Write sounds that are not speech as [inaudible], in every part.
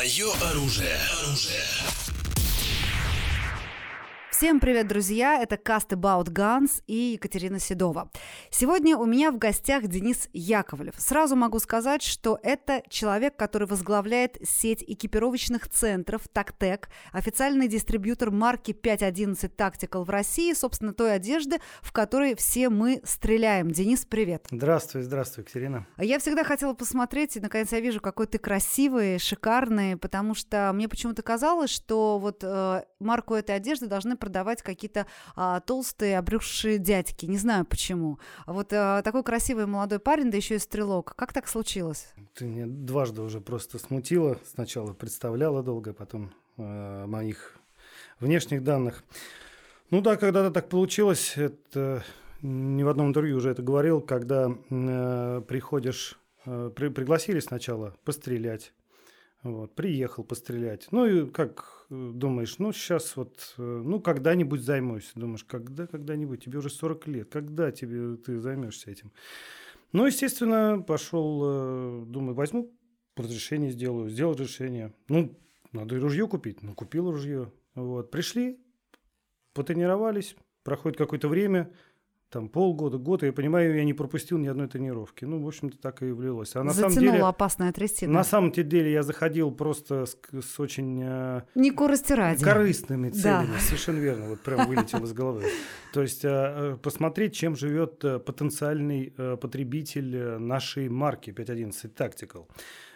Мое оружие. Оружие. Всем привет, друзья! Это Cast About Guns и Екатерина Седова. Сегодня у меня в гостях Денис Яковлев. Сразу могу сказать, что это человек, который возглавляет сеть экипировочных центров «Тактек», официальный дистрибьютор марки 511 Tactical в России, собственно, той одежды, в которой все мы стреляем. Денис, привет! Здравствуй, здравствуй, Екатерина. Я всегда хотела посмотреть, и наконец я вижу, какой ты красивый, шикарный, потому что мне почему-то казалось, что вот э, марку этой одежды должны продавать продавать какие-то а, толстые, обрюзшие дядьки. Не знаю почему. Вот а, такой красивый молодой парень, да еще и стрелок. Как так случилось? Ты меня дважды уже просто смутила. Сначала представляла долго, потом э, моих внешних данных. Ну да, когда-то так получилось, это не в одном интервью уже это говорил, когда э, приходишь, э, при, пригласили сначала пострелять, вот, приехал пострелять. Ну и как э, думаешь, ну сейчас вот, э, ну когда-нибудь займусь. Думаешь, когда, когда-нибудь, тебе уже 40 лет, когда тебе ты займешься этим? Ну, естественно, пошел, э, думаю, возьму разрешение сделаю, сделал решение. Ну, надо и ружье купить. Ну, купил ружье. Вот, пришли, потренировались, проходит какое-то время, там полгода, год, я понимаю, я не пропустил ни одной тренировки. Ну, в общем-то, так и влилось. А на самом деле, опасная трясина. На самом деле я заходил просто с, с очень... Э, не корости ради. Корыстными целями, да. совершенно верно. Вот прям вылетел из головы. То есть э, посмотреть, чем живет э, потенциальный потребитель нашей марки 511 Tactical.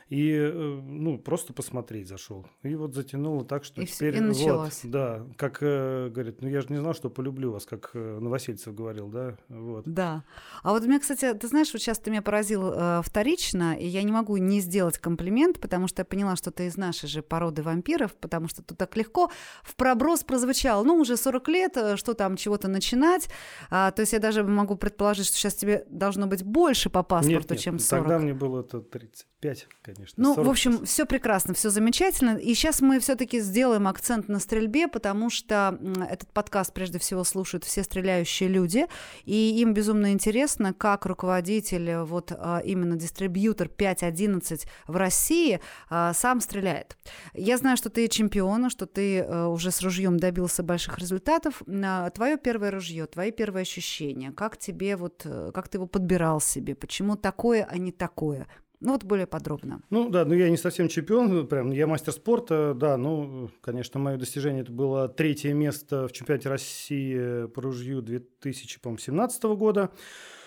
И э, ну, просто посмотреть зашел. И вот затянуло так, что и теперь... И началось. Вот, да, как э, говорит, ну я же не знал, что полюблю вас, как э, Новосельцев говорил, да? Вот. Да. А вот меня, кстати, ты знаешь, вот сейчас ты меня поразил э, вторично, и я не могу не сделать комплимент, потому что я поняла, что ты из нашей же породы вампиров, потому что тут так легко в проброс прозвучал. Ну, уже 40 лет, что там, чего-то начинать. А, то есть я даже могу предположить, что сейчас тебе должно быть больше по паспорту, нет, нет, чем 40. Тогда мне было это 30. 5, конечно. Ну, 40. в общем, все прекрасно, все замечательно. И сейчас мы все-таки сделаем акцент на стрельбе, потому что этот подкаст прежде всего слушают все стреляющие люди, и им безумно интересно, как руководитель, э, вот а, именно дистрибьютор 5.11 в России а, сам стреляет. Я знаю, что ты чемпион, что ты э, уже с ружьем добился больших результатов. А, Твое первое ружье, твои первые ощущения, как тебе вот, э, как ты его подбирал себе, почему такое, а не такое? Ну вот более подробно. Ну да, ну я не совсем чемпион, прям я мастер спорта, да, ну, конечно, мое достижение это было третье место в чемпионате России по ружью 2017 года.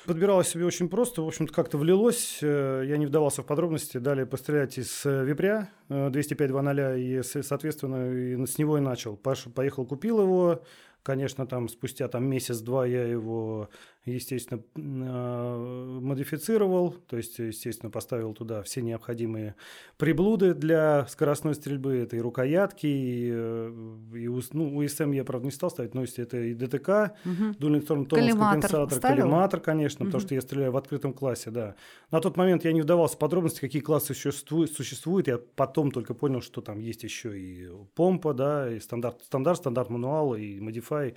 Подбиралось себе очень просто, в общем-то, как-то влилось, э, я не вдавался в подробности, далее пострелять из випря 205-2.0, и, соответственно, с него и начал. Паша поехал, купил его, конечно, там спустя там месяц-два я его естественно, а, модифицировал, то есть, естественно, поставил туда все необходимые приблуды для скоростной стрельбы. Это и рукоятки, и, э, и ну, USM я, правда, не стал ставить, но есть это и ДТК, угу. дульный торм, компенсатор, коллиматор, конечно, угу. потому что я стреляю в открытом классе, да. На тот момент я не вдавался в подробности, какие классы еще существуют. Я потом только понял, что там есть еще и помпа, да, и стандарт, стандарт, стандарт мануал, и модифай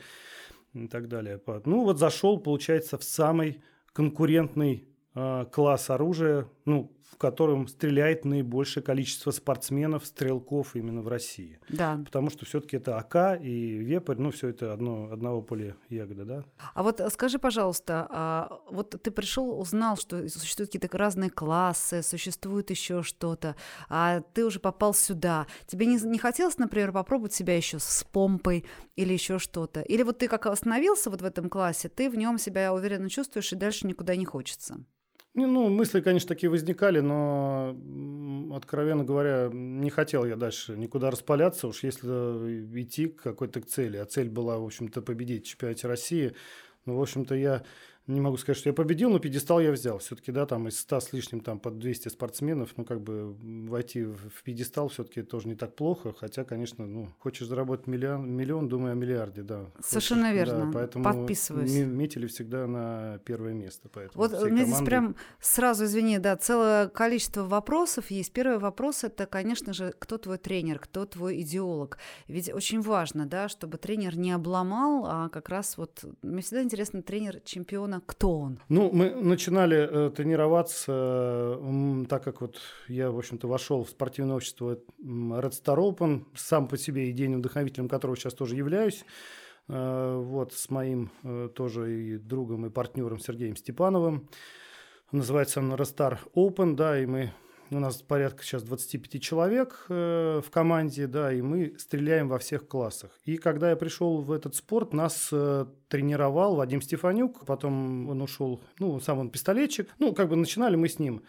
и так далее. Ну вот зашел, получается, в самый конкурентный э, класс оружия, ну, в котором стреляет наибольшее количество спортсменов, стрелков именно в России. Да. Потому что все-таки это АК и Вепрь, ну, все это одно, одного поля ягода, да. А вот скажи, пожалуйста, а вот ты пришел, узнал, что существуют какие-то разные классы, существует еще что-то, а ты уже попал сюда. Тебе не, не хотелось, например, попробовать себя еще с помпой или еще что-то? Или вот ты как остановился вот в этом классе, ты в нем себя уверенно чувствуешь и дальше никуда не хочется? Ну, мысли, конечно, такие возникали, но, откровенно говоря, не хотел я дальше никуда распаляться, уж если идти к какой-то цели. А цель была, в общем-то, победить в чемпионате России. Ну, в общем-то, я не могу сказать, что я победил, но пьедестал я взял. Все-таки, да, там из 100 с лишним, там под 200 спортсменов, ну, как бы войти в пьедестал все-таки тоже не так плохо. Хотя, конечно, ну, хочешь заработать миллион, миллион думаю о миллиарде, да. Совершенно хочешь, верно. Да, поэтому Подписываюсь. метили всегда на первое место. Поэтому вот мне здесь прям сразу, извини, да, целое количество вопросов есть. Первый вопрос – это, конечно же, кто твой тренер, кто твой идеолог. Ведь очень важно, да, чтобы тренер не обломал, а как раз вот, мне всегда интересно, тренер чемпиона кто он? Ну, мы начинали э, тренироваться, э, так как вот я, в общем-то, вошел в спортивное общество Red Star Open, сам по себе идейным вдохновителем которого сейчас тоже являюсь. Э, вот с моим э, тоже и другом, и партнером Сергеем Степановым. Называется он Restart Open, да, и мы у нас порядка сейчас 25 человек э, в команде, да, и мы стреляем во всех классах. И когда я пришел в этот спорт, нас э, тренировал Вадим Стефанюк, потом он ушел, ну, сам он пистолетчик, ну, как бы начинали мы с ним.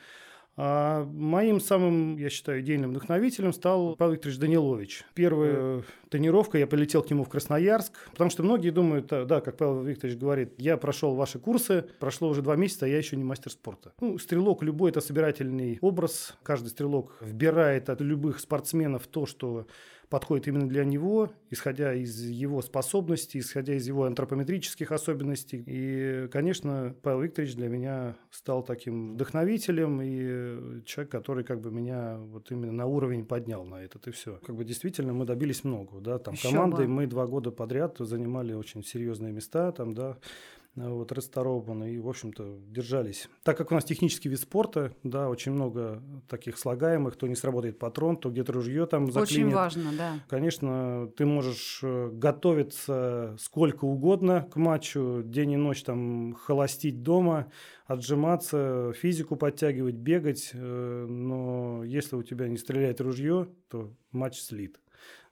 А моим самым, я считаю, идейным вдохновителем стал Павел Викторович Данилович. Первая тренировка, я полетел к нему в Красноярск, потому что многие думают, да, как Павел Викторович говорит, я прошел ваши курсы, прошло уже два месяца, а я еще не мастер спорта. Ну, стрелок любой – это собирательный образ. Каждый стрелок вбирает от любых спортсменов то, что подходит именно для него, исходя из его способностей, исходя из его антропометрических особенностей. И, конечно, Павел Викторович для меня стал таким вдохновителем и человек, который как бы меня вот именно на уровень поднял на этот и все. Как бы действительно мы добились много, да, там Еще командой бы. мы два года подряд занимали очень серьезные места, там, да, вот, рестораованы и, в общем-то, держались. Так как у нас технический вид спорта, да, очень много таких слагаемых, то не сработает патрон, то где-то ружье там заклинит. Очень важно, да. Конечно, ты можешь э, готовиться сколько угодно к матчу, день и ночь там холостить дома, отжиматься, физику подтягивать, бегать, э, но если у тебя не стреляет ружье, то матч слит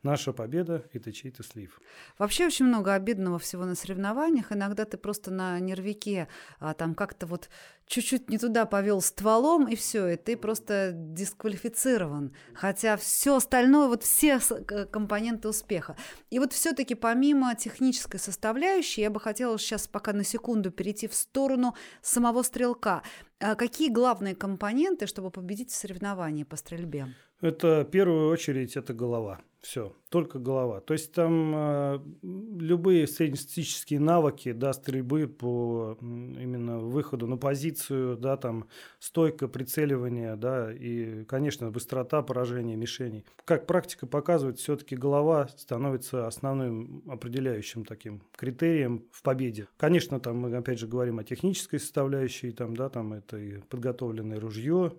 наша победа – это чей-то слив. Вообще очень много обидного всего на соревнованиях. Иногда ты просто на нервике а, там как-то вот чуть-чуть не туда повел стволом, и все, и ты просто дисквалифицирован. Хотя все остальное, вот все компоненты успеха. И вот все-таки помимо технической составляющей, я бы хотела сейчас пока на секунду перейти в сторону самого стрелка. А какие главные компоненты, чтобы победить в соревновании по стрельбе? Это в первую очередь это голова. Все, только голова. То есть там э, любые среднестатистические навыки да, стрельбы по именно выходу на позицию, да, там стойка, прицеливание, да, и, конечно, быстрота поражения мишеней. Как практика показывает, все-таки голова становится основным определяющим таким критерием в победе. Конечно, там мы опять же говорим о технической составляющей, там, да, там это и подготовленное ружье,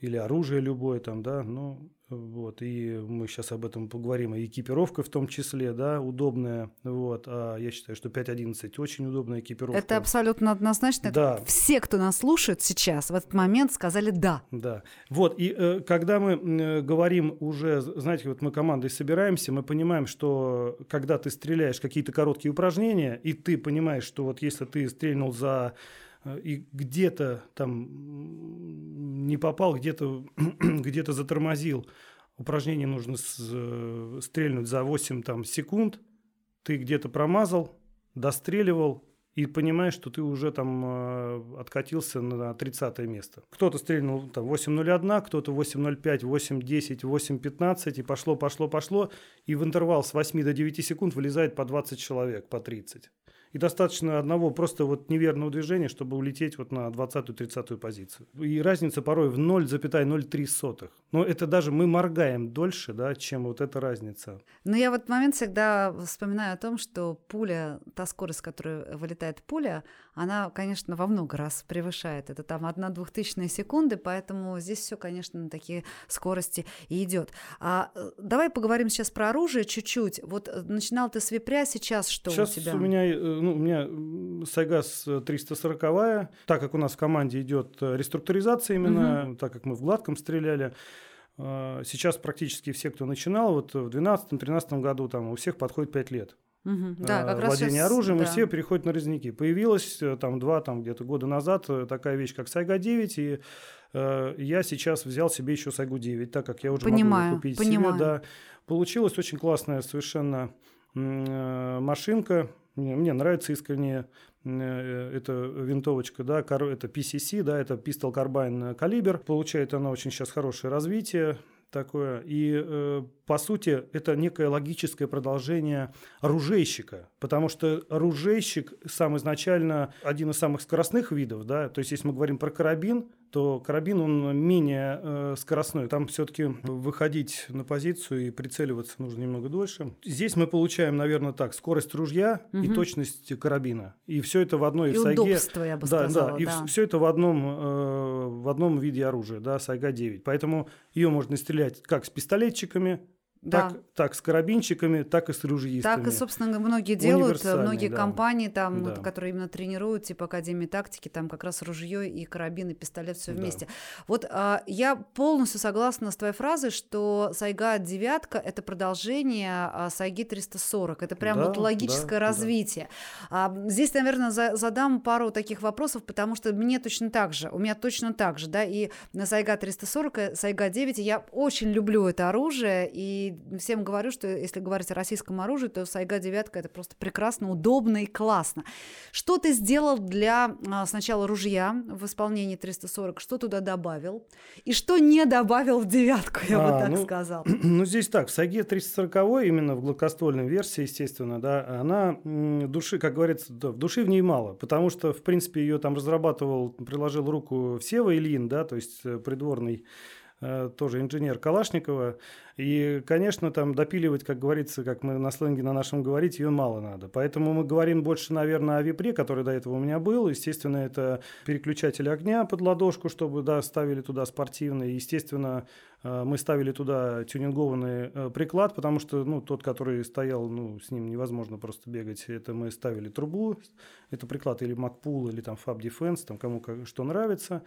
или оружие любое там, да, ну, вот, и мы сейчас об этом поговорим, и экипировка в том числе, да, удобная, вот, а я считаю, что 5.11 очень удобная экипировка. Это абсолютно однозначно. Да. Все, кто нас слушает сейчас, в этот момент сказали «да». Да, вот, и э, когда мы э, говорим уже, знаете, вот мы командой собираемся, мы понимаем, что когда ты стреляешь какие-то короткие упражнения, и ты понимаешь, что вот если ты стрельнул за и где-то там не попал, где-то [clears throat] где затормозил, упражнение нужно с, стрельнуть за 8 там, секунд, ты где-то промазал, достреливал, и понимаешь, что ты уже там э, откатился на 30 место. Кто-то стрельнул там 8.01, кто-то 8.05, 8.10, 8.15, и пошло, пошло, пошло, и в интервал с 8 до 9 секунд вылезает по 20 человек, по 30. И достаточно одного просто вот неверного движения, чтобы улететь вот на 20-30 позицию. И разница порой в 0,03. Но это даже мы моргаем дольше, да, чем вот эта разница. Но я в этот момент всегда вспоминаю о том, что пуля, та скорость, с которой вылетает пуля, она, конечно, во много раз превышает. Это там одна двухтысячная секунды, поэтому здесь все, конечно, на такие скорости и идет. А э, давай поговорим сейчас про оружие чуть-чуть. Вот э, начинал ты с випря, сейчас что сейчас у тебя? у меня, э, ну, у меня Сайгас 340 так как у нас в команде идет реструктуризация именно, угу. так как мы в гладком стреляли, Сейчас практически все, кто начинал, вот в 2012-2013 году там у всех подходит 5 лет. Угу, да, как владение сейчас, оружием, да. и все переходят на резники. Появилась э, там два, там где-то года назад э, такая вещь, как Сайга-9, и э, я сейчас взял себе еще Сайгу-9, так как я уже понимаю, могу купить понимаю. себе. Да. Получилась очень классная совершенно э, машинка, мне, мне нравится искренне э, эта винтовочка, да, это PCC, да, это Pistol Carbine калибр. Получает она очень сейчас хорошее развитие такое. И э, по сути, это некое логическое продолжение оружейщика, потому что оружейщик сам изначально один из самых скоростных видов, да, то есть если мы говорим про карабин, то карабин, он менее э, скоростной. Там все-таки выходить на позицию и прицеливаться нужно немного дольше. Здесь мы получаем, наверное, так, скорость ружья угу. и точность карабина. И все это в одной и сайге. удобство, я бы да, сказала. Да, и да. все это в одном, э, в одном виде оружия, да, сайга 9. Поэтому ее можно стрелять как с пистолетчиками, да. Так, так с карабинчиками, так и с ружьистами. Так и, собственно, многие делают, многие да. компании, там, да. которые именно тренируют, типа Академии тактики, там как раз ружье и карабин, и пистолет все вместе. Да. Вот а, я полностью согласна с твоей фразой, что Сайга девятка это продолжение а, Сайги 340. Это прям да, вот логическое да, развитие. Да. А, здесь, наверное, за, задам пару таких вопросов, потому что мне точно так же, у меня точно так же, да, и на Сайга 340, и Сайга 9, я очень люблю это оружие, и всем говорю, что если говорить о российском оружии, то Сайга девятка это просто прекрасно, удобно и классно. Что ты сделал для а, сначала ружья в исполнении 340, что туда добавил, и что не добавил в девятку, я а, бы так ну, сказал? [clears throat] Ну, здесь так, в Сайге 340 именно в гладкоствольной версии, естественно, да, она души, как говорится, да, в души в ней мало, потому что, в принципе, ее там разрабатывал, приложил руку Сева Ильин, да, то есть э, придворный тоже инженер Калашникова. И, конечно, там допиливать, как говорится, как мы на сленге на нашем говорить, ее мало надо. Поэтому мы говорим больше, наверное, о випре, который до этого у меня был. Естественно, это переключатель огня под ладошку, чтобы, да, ставили туда спортивный. Естественно, э, мы ставили туда тюнингованный э, приклад, потому что, ну, тот, который стоял, ну, с ним невозможно просто бегать. Это мы ставили трубу, это приклад или Макпул, или там Fab Defense, там кому как, что нравится.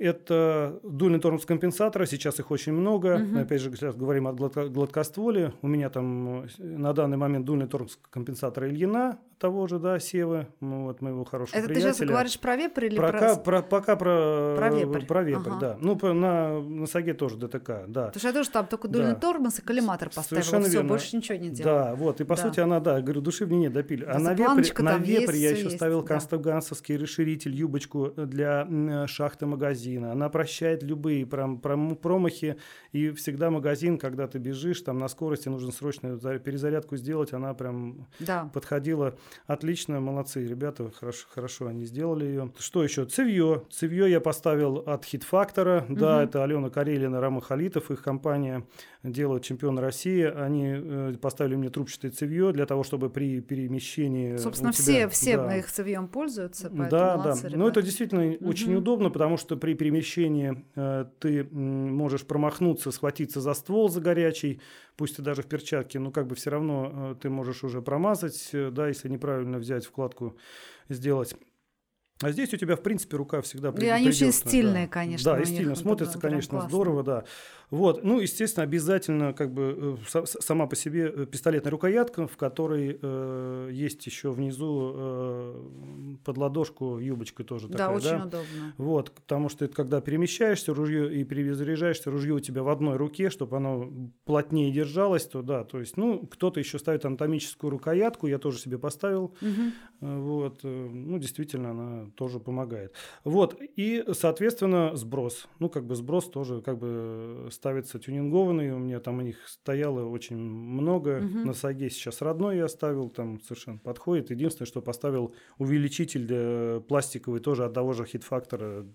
Это дульный тормоз компенсатора, сейчас их очень много. Угу. Опять же, сейчас говорим о гладкостволе. У меня там э, на данный момент дульный тормоз компенсатора Ильина, того же, да, Севы, ну, вот моего хорошего Это приятеля. ты сейчас говоришь про вепрь или про... про... про пока про, про вепрь, про вепрь ага. да. Ну, на, на САГе тоже ДТК, да. Потому что я тоже там только дульный да. тормоз и коллиматор поставила, Совершенно все, верно. больше ничего не делала. Да, вот, и по да. сути она, да, говорю, души в ней нет, допили. А на вепре, на вепре я еще есть, ставил да. констагансовский расширитель, юбочку для шахты магазина. Она прощает любые прям, прям промахи, и всегда магазин, когда ты бежишь, там на скорости нужно срочно перезарядку сделать, она прям да. подходила отлично, молодцы, ребята, хорошо, хорошо они сделали ее. Что еще? Цевье. Цевье я поставил от хит-фактора. Угу. Да, это Алена Карелина, Рама Халитов, их компания делают чемпион России. Они э, поставили мне трубчатое цевье для того, чтобы при перемещении... Собственно, тебя, все, все да, их цевьем пользуются, Да, да. Ребята. Но это действительно угу. очень удобно, потому что при перемещении э, ты можешь промахнуться, схватиться за ствол за горячий, пусть ты даже в перчатке, но как бы все равно э, ты можешь уже промазать, э, да, если неправильно взять вкладку, сделать. А здесь у тебя, в принципе, рука всегда придет. И они очень стильные, да. конечно. Да, и стильно смотрится, конечно, классно. здорово, да. Вот. Ну, естественно, обязательно как бы э, сама по себе э, пистолетная рукоятка, в которой э, есть еще внизу э, под ладошку юбочка тоже да, такая. Очень да, очень удобно. Вот, потому что это когда перемещаешься, ружье и перезаряжаешься, ружье у тебя в одной руке, чтобы оно плотнее держалось, то да, то есть, ну, кто-то еще ставит анатомическую рукоятку, я тоже себе поставил. Угу. Вот, ну, действительно, она тоже помогает. Вот, и, соответственно, сброс. Ну, как бы сброс тоже как бы ставится тюнингованный, у меня там у них стояло очень много. Угу. На Саге сейчас родной я оставил, там совершенно подходит. Единственное, что поставил увеличитель э, пластиковый тоже от того же хит-фактора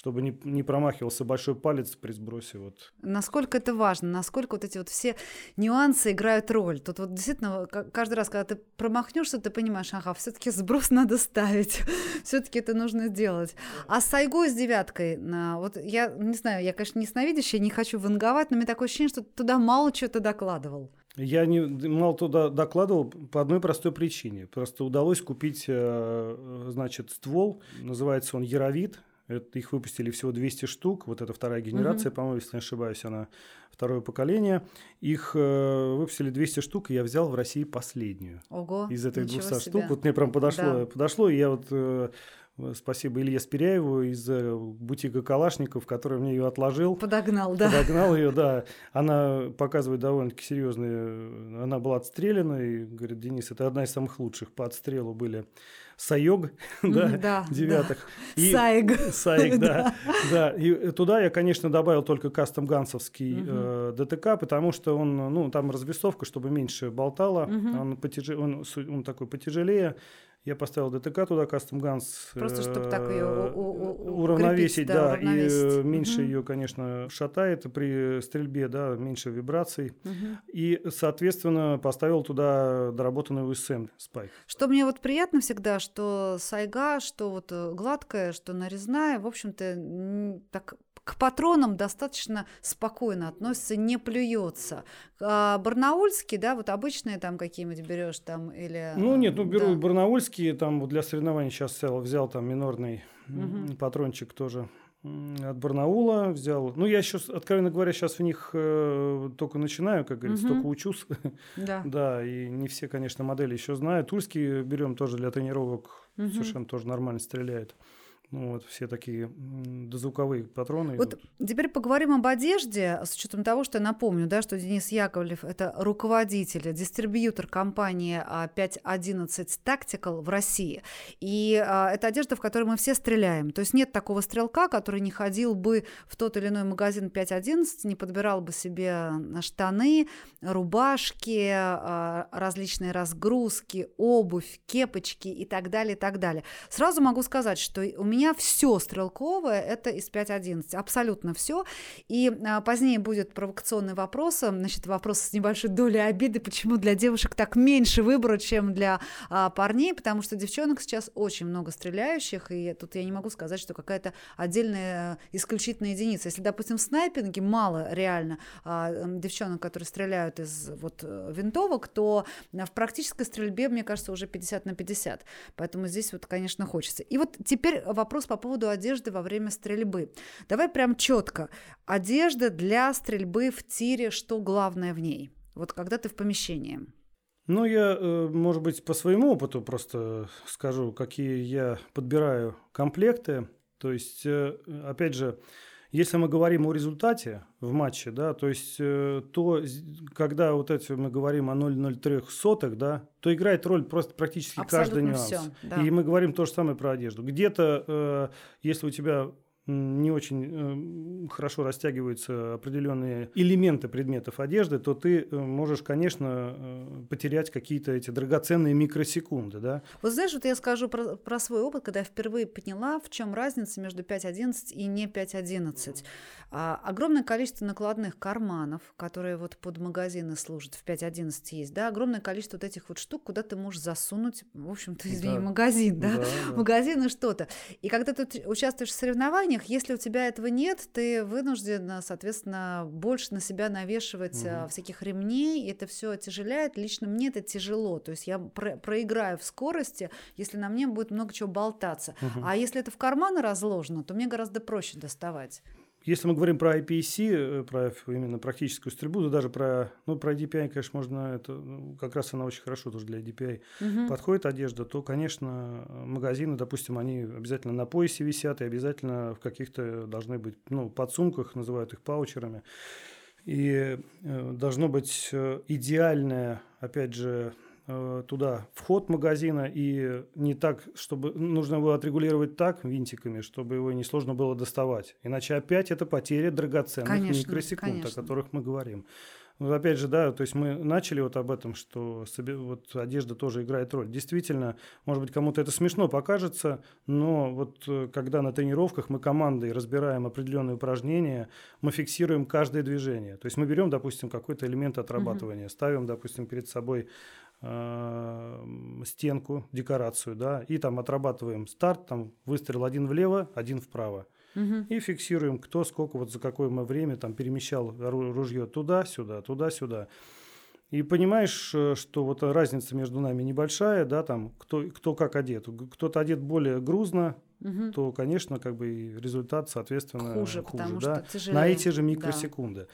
чтобы не, не промахивался большой палец при сбросе. Вот. Насколько это важно, насколько вот эти вот все нюансы играют роль. Тут вот действительно каждый раз, когда ты промахнешься, ты понимаешь, ага, все-таки сброс [laughs] надо ставить, [laughs] все-таки это нужно сделать. А с Айго с девяткой, вот я не знаю, я, конечно, не сновидящая, не хочу ванговать, но у меня такое ощущение, что туда мало чего-то докладывал. Я не мало туда докладывал по одной простой причине. Просто удалось купить, э, значит, ствол, называется он Яровит, это, их выпустили всего 200 штук. Вот это вторая генерация, угу. по-моему, если не ошибаюсь, она второе поколение. Их э, выпустили 200 штук, и я взял в России последнюю. Ого, Из этих 200 себе. штук. Вот мне прям подошло, да. подошло и я вот... Э, Спасибо Илье Спиряеву из э, бутика Калашников, который мне ее отложил. Подогнал, да. Подогнал ее, да. [laughs] Она показывает довольно-таки серьезные. Она была отстреляна, и говорит, Денис, это одна из самых лучших по отстрелу были. Саёг, [laughs] да, да, девятых. [laughs] Да. И, Саег. Саег, да, да. И туда я, конечно, добавил только кастом гансовский угу. э, ДТК, потому что он, ну, там развесовка, чтобы меньше болтало, угу. он, потяж... он, он такой потяжелее. Я поставил ДТК туда, Custom Guns. Просто чтобы так ее уравновесить, да, да уравновесить. и меньше угу. ее, конечно, шатает при стрельбе, да, меньше вибраций. Угу. И, соответственно, поставил туда доработанный USM спайк. Что мне вот приятно всегда, что сайга, что вот э, гладкая, что нарезная, в общем-то, так к патронам достаточно спокойно относится, не плюется. А барнаульский, да, вот обычные там какие-нибудь берешь там или... Ну нет, ну беру да. барнаульские, там вот для соревнований сейчас взял, взял там минорный угу. патрончик тоже от Барнаула взял. Ну, я сейчас, откровенно говоря, сейчас в них э, только начинаю, как говорится, угу. только учусь. [laughs] Да. да, и не все, конечно, модели еще знают. Тульский берем тоже для тренировок, угу. совершенно тоже нормально стреляет. Ну, вот все такие дозвуковые патроны. Вот идут. теперь поговорим об одежде, с учетом того, что я напомню, да, что Денис Яковлев – это руководитель, дистрибьютор компании 511 а, Tactical в России. И а, это одежда, в которой мы все стреляем. То есть нет такого стрелка, который не ходил бы в тот или иной магазин 511, не подбирал бы себе штаны, рубашки, а, различные разгрузки, обувь, кепочки и так далее, и так далее. Сразу могу сказать, что у меня меня все стрелковое это из 5.11, абсолютно все. И а, позднее будет провокационный вопрос, значит, вопрос с небольшой долей обиды, почему для девушек так меньше выбора, чем для а, парней, потому что девчонок сейчас очень много стреляющих, и тут я не могу сказать, что какая-то отдельная исключительная единица. Если, допустим, в снайпинге мало реально а, девчонок, которые стреляют из вот э, винтовок, то в практической стрельбе, мне кажется, уже 50 на 50. Поэтому здесь вот, конечно, хочется. И вот теперь вопрос вопрос по поводу одежды во время стрельбы. Давай прям четко. Одежда для стрельбы в тире, что главное в ней? Вот когда ты в помещении. Ну, я, э, может быть, по своему опыту просто скажу, какие я подбираю комплекты. То есть, э, опять же, если мы говорим о результате в матче, да, то есть э, то, когда вот эти мы говорим о 0,03 сотых, да, то играет роль просто практически Абсолютно каждый нюанс. Все, да. И мы говорим то же самое про одежду. Где-то, э, если у тебя не очень э, хорошо растягиваются определенные элементы предметов одежды, то ты э, можешь, конечно, э, потерять какие-то эти драгоценные микросекунды. Да? Вот знаешь, вот я скажу про, про свой опыт, когда я впервые поняла, в чем разница между 5.11 и не 5.11. А, огромное количество накладных карманов, которые вот под магазины служат, в 5.11 есть, да, огромное количество вот этих вот штук, куда ты можешь засунуть, в общем-то, извини, да. магазин, да, да, да. магазин и что-то. И когда ты участвуешь в соревнованиях, если у тебя этого нет, ты вынужден, соответственно, больше на себя навешивать угу. всяких ремней, и это все тяжеляет. Лично мне это тяжело, то есть я про проиграю в скорости, если на мне будет много чего болтаться. Угу. А если это в карманы разложено, то мне гораздо проще доставать. Если мы говорим про IPC, э, про именно практическую стрельбу, то даже про, ну, про DPI, конечно, можно, это, ну, как раз она очень хорошо тоже для DPI угу. подходит одежда, то, конечно, магазины, допустим, они обязательно на поясе висят и обязательно в каких-то должны быть, ну, подсумках, называют их паучерами. И э, должно быть э, идеальное, опять же, туда вход магазина и не так, чтобы нужно его отрегулировать так винтиками, чтобы его не сложно было доставать. Иначе опять это потеря драгоценных конечно, микросекунд, конечно. о которых мы говорим. Вот опять же, да, то есть мы начали вот об этом, что вот одежда тоже играет роль. Действительно, может быть, кому-то это смешно покажется, но вот э, когда на тренировках мы командой разбираем определенные упражнения, мы фиксируем каждое движение. То есть мы берем, допустим, какой-то элемент отрабатывания, угу. ставим, допустим, перед собой э, стенку, декорацию, да, и там отрабатываем старт, там выстрел один влево, один вправо. Угу. И фиксируем, кто сколько, вот за какое мы время там перемещал ружье туда-сюда, туда-сюда. И понимаешь, э, что вот разница между нами небольшая, да, там, кто, кто как одет. Кто-то одет более грузно, угу. то, конечно, как бы и результат, соответственно, хуже, хуже потому да, что тяжелее. на эти же микросекунды. Да.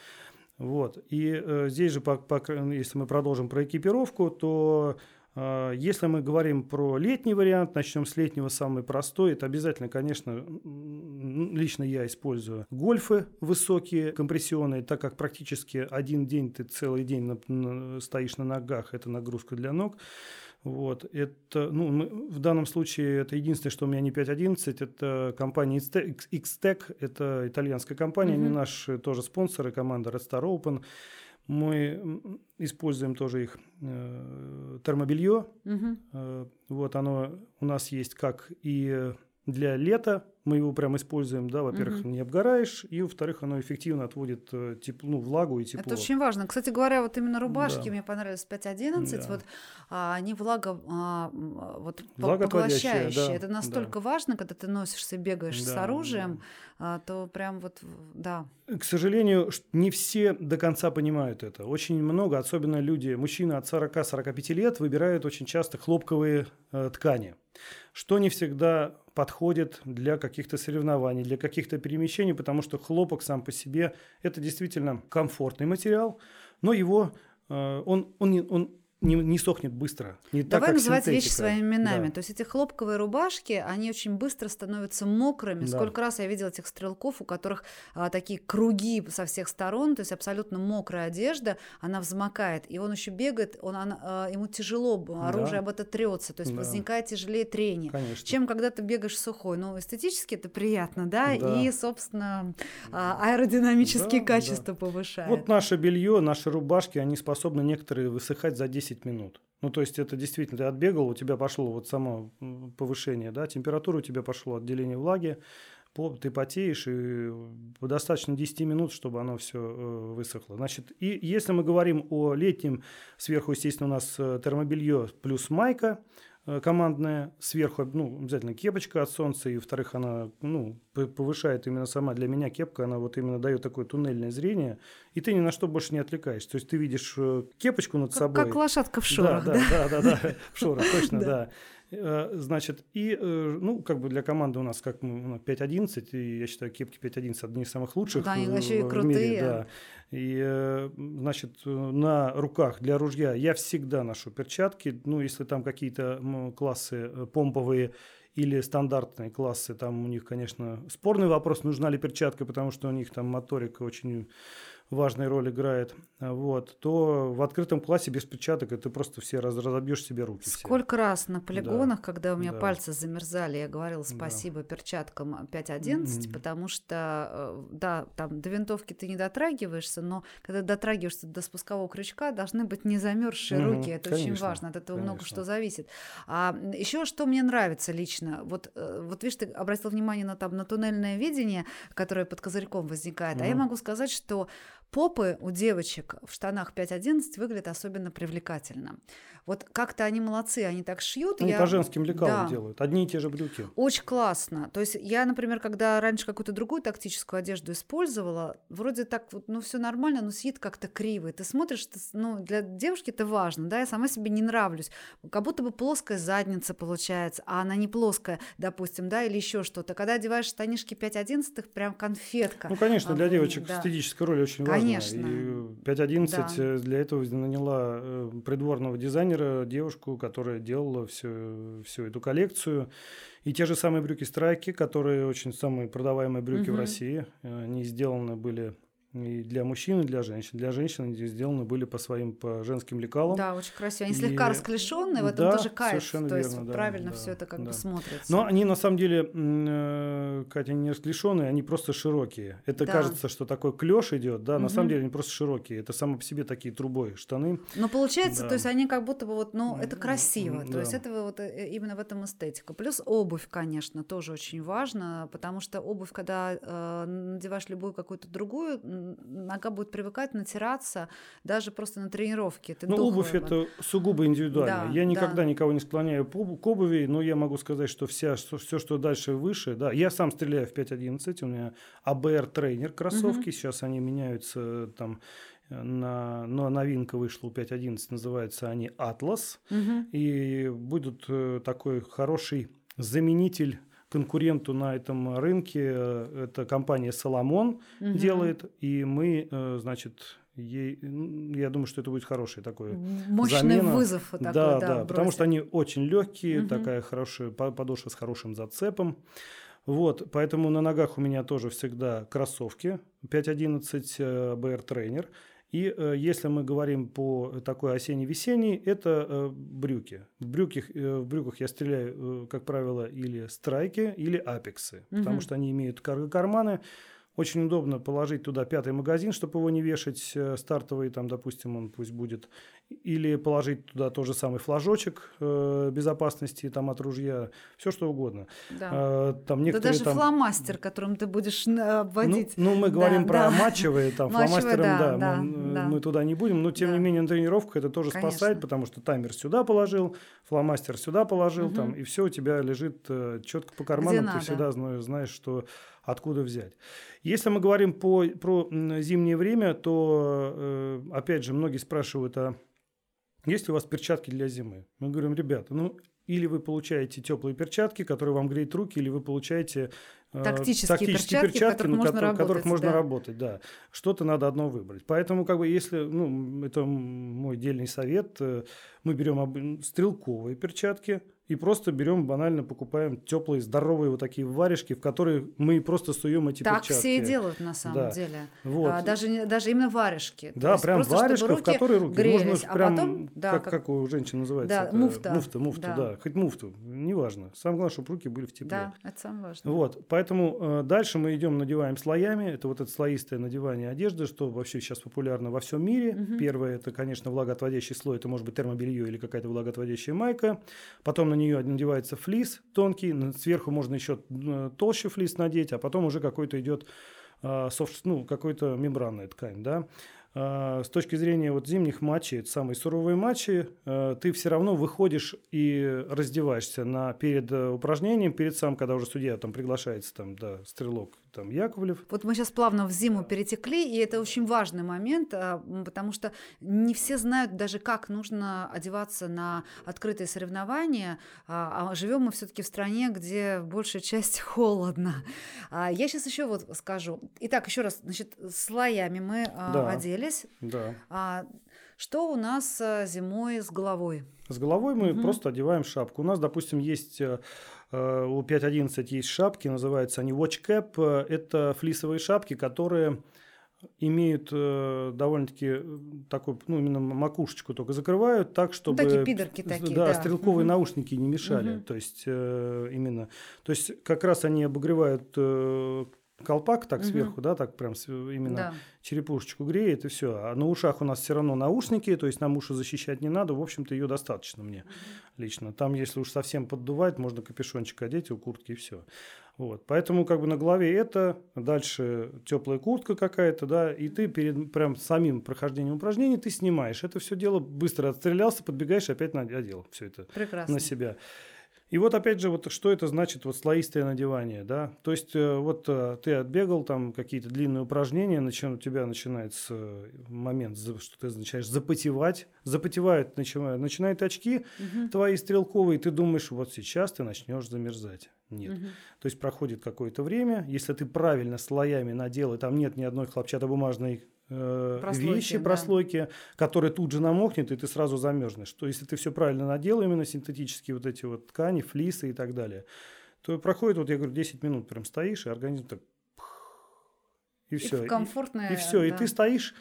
Вот. И э, здесь же, по, по, если мы продолжим про экипировку, то если мы говорим про летний вариант, начнем с летнего, самый простой. Это обязательно, конечно, лично я использую гольфы высокие, компрессионные, так как практически один день ты целый день стоишь на ногах, это нагрузка для ног. Вот, это, ну, мы, в данном случае это единственное, что у меня не 5.11, это компания Xtec, это итальянская компания, mm-hmm. они наши тоже спонсоры, команда Red Star Open. Мы используем тоже их э, термобелье. Угу. Вот оно у нас есть как и для лета, мы его прям используем, да, во-первых, угу. не обгораешь, и во-вторых, оно эффективно отводит э, тепло, ну, влагу и тепло. Это очень важно. Кстати говоря, вот именно рубашки да. мне понравились 5.11, да. вот а, они влага, а, вот поглощающие. Да, Это настолько да. важно, когда ты носишься, бегаешь да, с оружием, да. а, то прям вот, да. К сожалению, не все до конца понимают это. Очень много, особенно люди, мужчины от 40-45 лет, выбирают очень часто хлопковые э, ткани, что не всегда подходит для каких-то соревнований, для каких-то перемещений, потому что хлопок сам по себе это действительно комфортный материал, но его э, он, он, он не, не сохнет быстро. Не Давай так, называть синтетика. вещи своими именами. Да. То есть эти хлопковые рубашки, они очень быстро становятся мокрыми. Да. Сколько раз я видела этих стрелков, у которых а, такие круги со всех сторон, то есть абсолютно мокрая одежда, она взмокает, и он еще бегает, он, он, а, ему тяжело, оружие да. об это трется, то есть да. возникает тяжелее трение, Конечно. чем когда ты бегаешь сухой. Ну, эстетически это приятно, да, да. и, собственно, а, аэродинамические да, качества да. повышает. Вот наше белье, наши рубашки, они способны некоторые высыхать за 10 10 минут. Ну, то есть это действительно, ты отбегал, у тебя пошло вот само повышение, да, температура у тебя пошло, отделение влаги, ты потеешь, и достаточно 10 минут, чтобы оно все э, высохло. Значит, и если мы говорим о летнем, сверху, естественно, у нас э, термобелье плюс майка, Э, командная, сверху ну, обязательно кепочка от солнца, и, во-вторых, она ну, повышает именно сама для меня кепка, она вот именно дает такое туннельное зрение, и ты ни на что больше не отвлекаешься. То есть ты видишь э, кепочку над как, собой. Как лошадка в шорах, да? Да, да, да, да, [laughs] в шорах, точно, да. Э, значит, и, ну, как бы для команды у нас как 5.11, и я считаю, кепки 5.11 одни из самых лучших да, они вообще в крутые. мире. Да. И, э, значит, на руках для ружья я всегда ношу перчатки. Ну, если там какие-то классы э, помповые или стандартные классы, там у них, конечно, спорный вопрос, нужна ли перчатка, потому что у них там моторика очень важную роль играет, вот, то в открытом классе без перчаток ты просто все раз, разобьешь себе руки. Сколько все. раз на полигонах, да. когда у меня да. пальцы замерзали, я говорила спасибо да. перчаткам 5.11, mm-hmm. потому что, э, да, там до винтовки ты не дотрагиваешься, но когда дотрагиваешься до спускового крючка, должны быть не замерзшие mm-hmm. руки, это конечно, очень важно, от этого конечно. много что зависит. А еще что мне нравится лично, вот, э, вот видишь, ты обратил внимание на, там, на туннельное видение, которое под козырьком возникает, mm-hmm. а я могу сказать, что попы у девочек в штанах 5.11 выглядят особенно привлекательно. Вот как-то они молодцы, они так шьют. Они я... по женским лекалам да. делают, одни и те же брюки. Очень классно. То есть я, например, когда раньше какую-то другую тактическую одежду использовала, вроде так вот, ну все нормально, но сидит как-то криво. И ты смотришь, ты, ну для девушки это важно, да, я сама себе не нравлюсь. Как будто бы плоская задница получается, а она не плоская, допустим, да, или еще что-то. Когда одеваешь штанишки 5.11, прям конфетка. Ну, конечно, для девочек да. эстетическая роль очень важна. Конечно. И 5.11 да. Э, для этого наняла э, придворного дизайнера дизайнера, девушку, которая делала всю, всю эту коллекцию. И те же самые брюки страйки, которые очень самые продаваемые брюки угу. в России, они сделаны были и для мужчин, и для женщин. Для женщин они сделаны были по своим по женским лекалам. Да, очень красиво. Они и... слегка расклешенные, в этом да, тоже кайф. Совершенно То верно, есть да, правильно да, все это как да. бы смотрится. Но они на самом деле, э, Катя, не расклешенные, они просто широкие. Это да. кажется, что такой клеш идет, да, угу. на самом деле они просто широкие. Это само по себе такие трубой штаны. Но получается, да. то есть они как будто бы вот, ну, это красиво. Да. То есть это вот э, именно в этом эстетика. Плюс обувь, конечно, тоже очень важно, потому что обувь, когда э, надеваешь любую какую-то другую, нога будет привыкать натираться даже просто на тренировке. Ты ну, обувь это сугубо индивидуально. Да, я никогда да. никого не склоняю к обуви, но я могу сказать, что вся, все, что дальше выше, да, я сам стреляю в 5.11, у меня АБР тренер кроссовки, угу. сейчас они меняются там на, но новинка вышла у 5.11, называются они Atlas, угу. и будут э, такой хороший заменитель конкуренту на этом рынке. Э, это компания Соломон угу. делает, и мы, э, значит, ей, я думаю, что это будет хороший такой Мощный замена. вызов. Такой, да, да, да, потому что они очень легкие, угу. такая хорошая подошва с хорошим зацепом. Вот, поэтому на ногах у меня тоже всегда кроссовки 5.11 BR Trainer. И э, если мы говорим по такой осенне-весенней, это э, брюки. В, брюках, э, в брюках я стреляю, э, как правило, или страйки, или апексы, угу. потому что они имеют карго-карманы. Очень удобно положить туда пятый магазин, чтобы его не вешать э, стартовый, там, допустим, он пусть будет или положить туда тот же самый флажочек э, безопасности там от ружья, все что угодно. Да. Э, там некоторые да даже там... фломастер, которым ты будешь обводить. Ну, ну мы говорим да, про да. матчевые, там фломастером, да, да, да, мы, да, мы туда не будем, но тем да. не менее на тренировках это тоже Конечно. спасает, потому что таймер сюда положил, фломастер сюда положил, угу. там и все у тебя лежит э, четко по карманам, ты всегда знаешь, что откуда взять. Если мы говорим по, про зимнее время, то, э, опять же, многие спрашивают, а есть ли у вас перчатки для зимы? Мы говорим, ребята, ну или вы получаете теплые перчатки, которые вам греют руки, или вы получаете тактические, тактические перчатки, перчатки которых, на можно, которых, работать, можно да. работать. Да. Что-то надо одно выбрать. Поэтому, как бы, если, ну, это мой дельный совет, э, мы берем стрелковые перчатки, и просто берем банально покупаем теплые здоровые вот такие варежки, в которые мы просто суем эти так перчатки. Так все и делают на самом да. деле. Вот. А, даже даже именно варежки. Да, прям просто, варежка, в которой руки грелись, можно а прям потом, да, как, как, как у женщин называется, да, это, муфта, муфта, муфта, да. да, хоть муфту, неважно. Самое главное, чтобы руки были в тепле. Да, это самое важное. Вот, поэтому э, дальше мы идем надеваем слоями. Это вот это слоистое надевание одежды, что вообще сейчас популярно во всем мире. Угу. Первое это, конечно, влагоотводящий слой, это может быть термобелье или какая-то влагоотводящая майка. Потом на нее надевается флис тонкий, сверху можно еще э, толще флис надеть, а потом уже какой-то идет софт, ну, какой-то мембранная ткань, да. А, с точки зрения вот зимних матчей, это самые суровые матчи, э, ты все равно выходишь и раздеваешься на, перед э, упражнением, перед сам, когда уже судья там приглашается, там, да, стрелок там Яковлев. Вот мы сейчас плавно в зиму перетекли, и это очень важный момент, а, потому что не все знают даже, как нужно одеваться на открытые соревнования, а, а живем мы все-таки в стране, где большая часть [laughs] холодно. Я сейчас еще вот скажу. Итак, еще раз, значит, слоями мы да. одели остановились. Да. Что у нас э, зимой с головой? С головой мы угу. просто одеваем шапку. У нас, допустим, есть э, э у 5.11 есть шапки, называются они watch cap. Это флисовые шапки, которые имеют э, довольно-таки такую, ну, именно макушечку только закрывают так, ну, чтобы... Ну, такие пидорки такие, да. да. стрелковые угу. наушники не мешали. Угу. То есть, э, именно... То есть, как раз они обогревают э, колпак так угу. сверху, да, так прям именно да. черепушечку греет и все. А на ушах у нас все равно наушники, то есть нам уши защищать не надо. В общем-то, ее достаточно мне угу. лично. Там, если уж совсем поддувать, можно капюшончик одеть у куртки и все. Вот. Поэтому как бы на голове это, дальше теплая куртка какая-то, да, и ты перед прям самим прохождением упражнений ты снимаешь. Это все дело быстро отстрелялся, подбегаешь, опять надел все это Прекрасно. на себя. И вот опять же, вот что это значит, вот слоистое надевание, да? То есть э, вот э, ты отбегал там какие-то длинные упражнения, начи, у тебя начинается э, момент, что ты начинаешь запотевать, запотевают, начинают, начинают очки угу. твои стрелковые, и ты думаешь, вот сейчас ты начнешь замерзать. Нет. Угу. То есть проходит какое-то время, если ты правильно слоями надел, и там нет ни одной хлопчатобумажной э, прослойки, вещи, да. прослойки, которые тут же намокнет, и ты сразу замерзнешь. То если ты все правильно надел, именно синтетические вот эти вот ткани, флисы и так далее, то проходит, вот я говорю, 10 минут прям стоишь, и организм так... И, и все. Комфортное, и, и все. Да. И ты стоишь...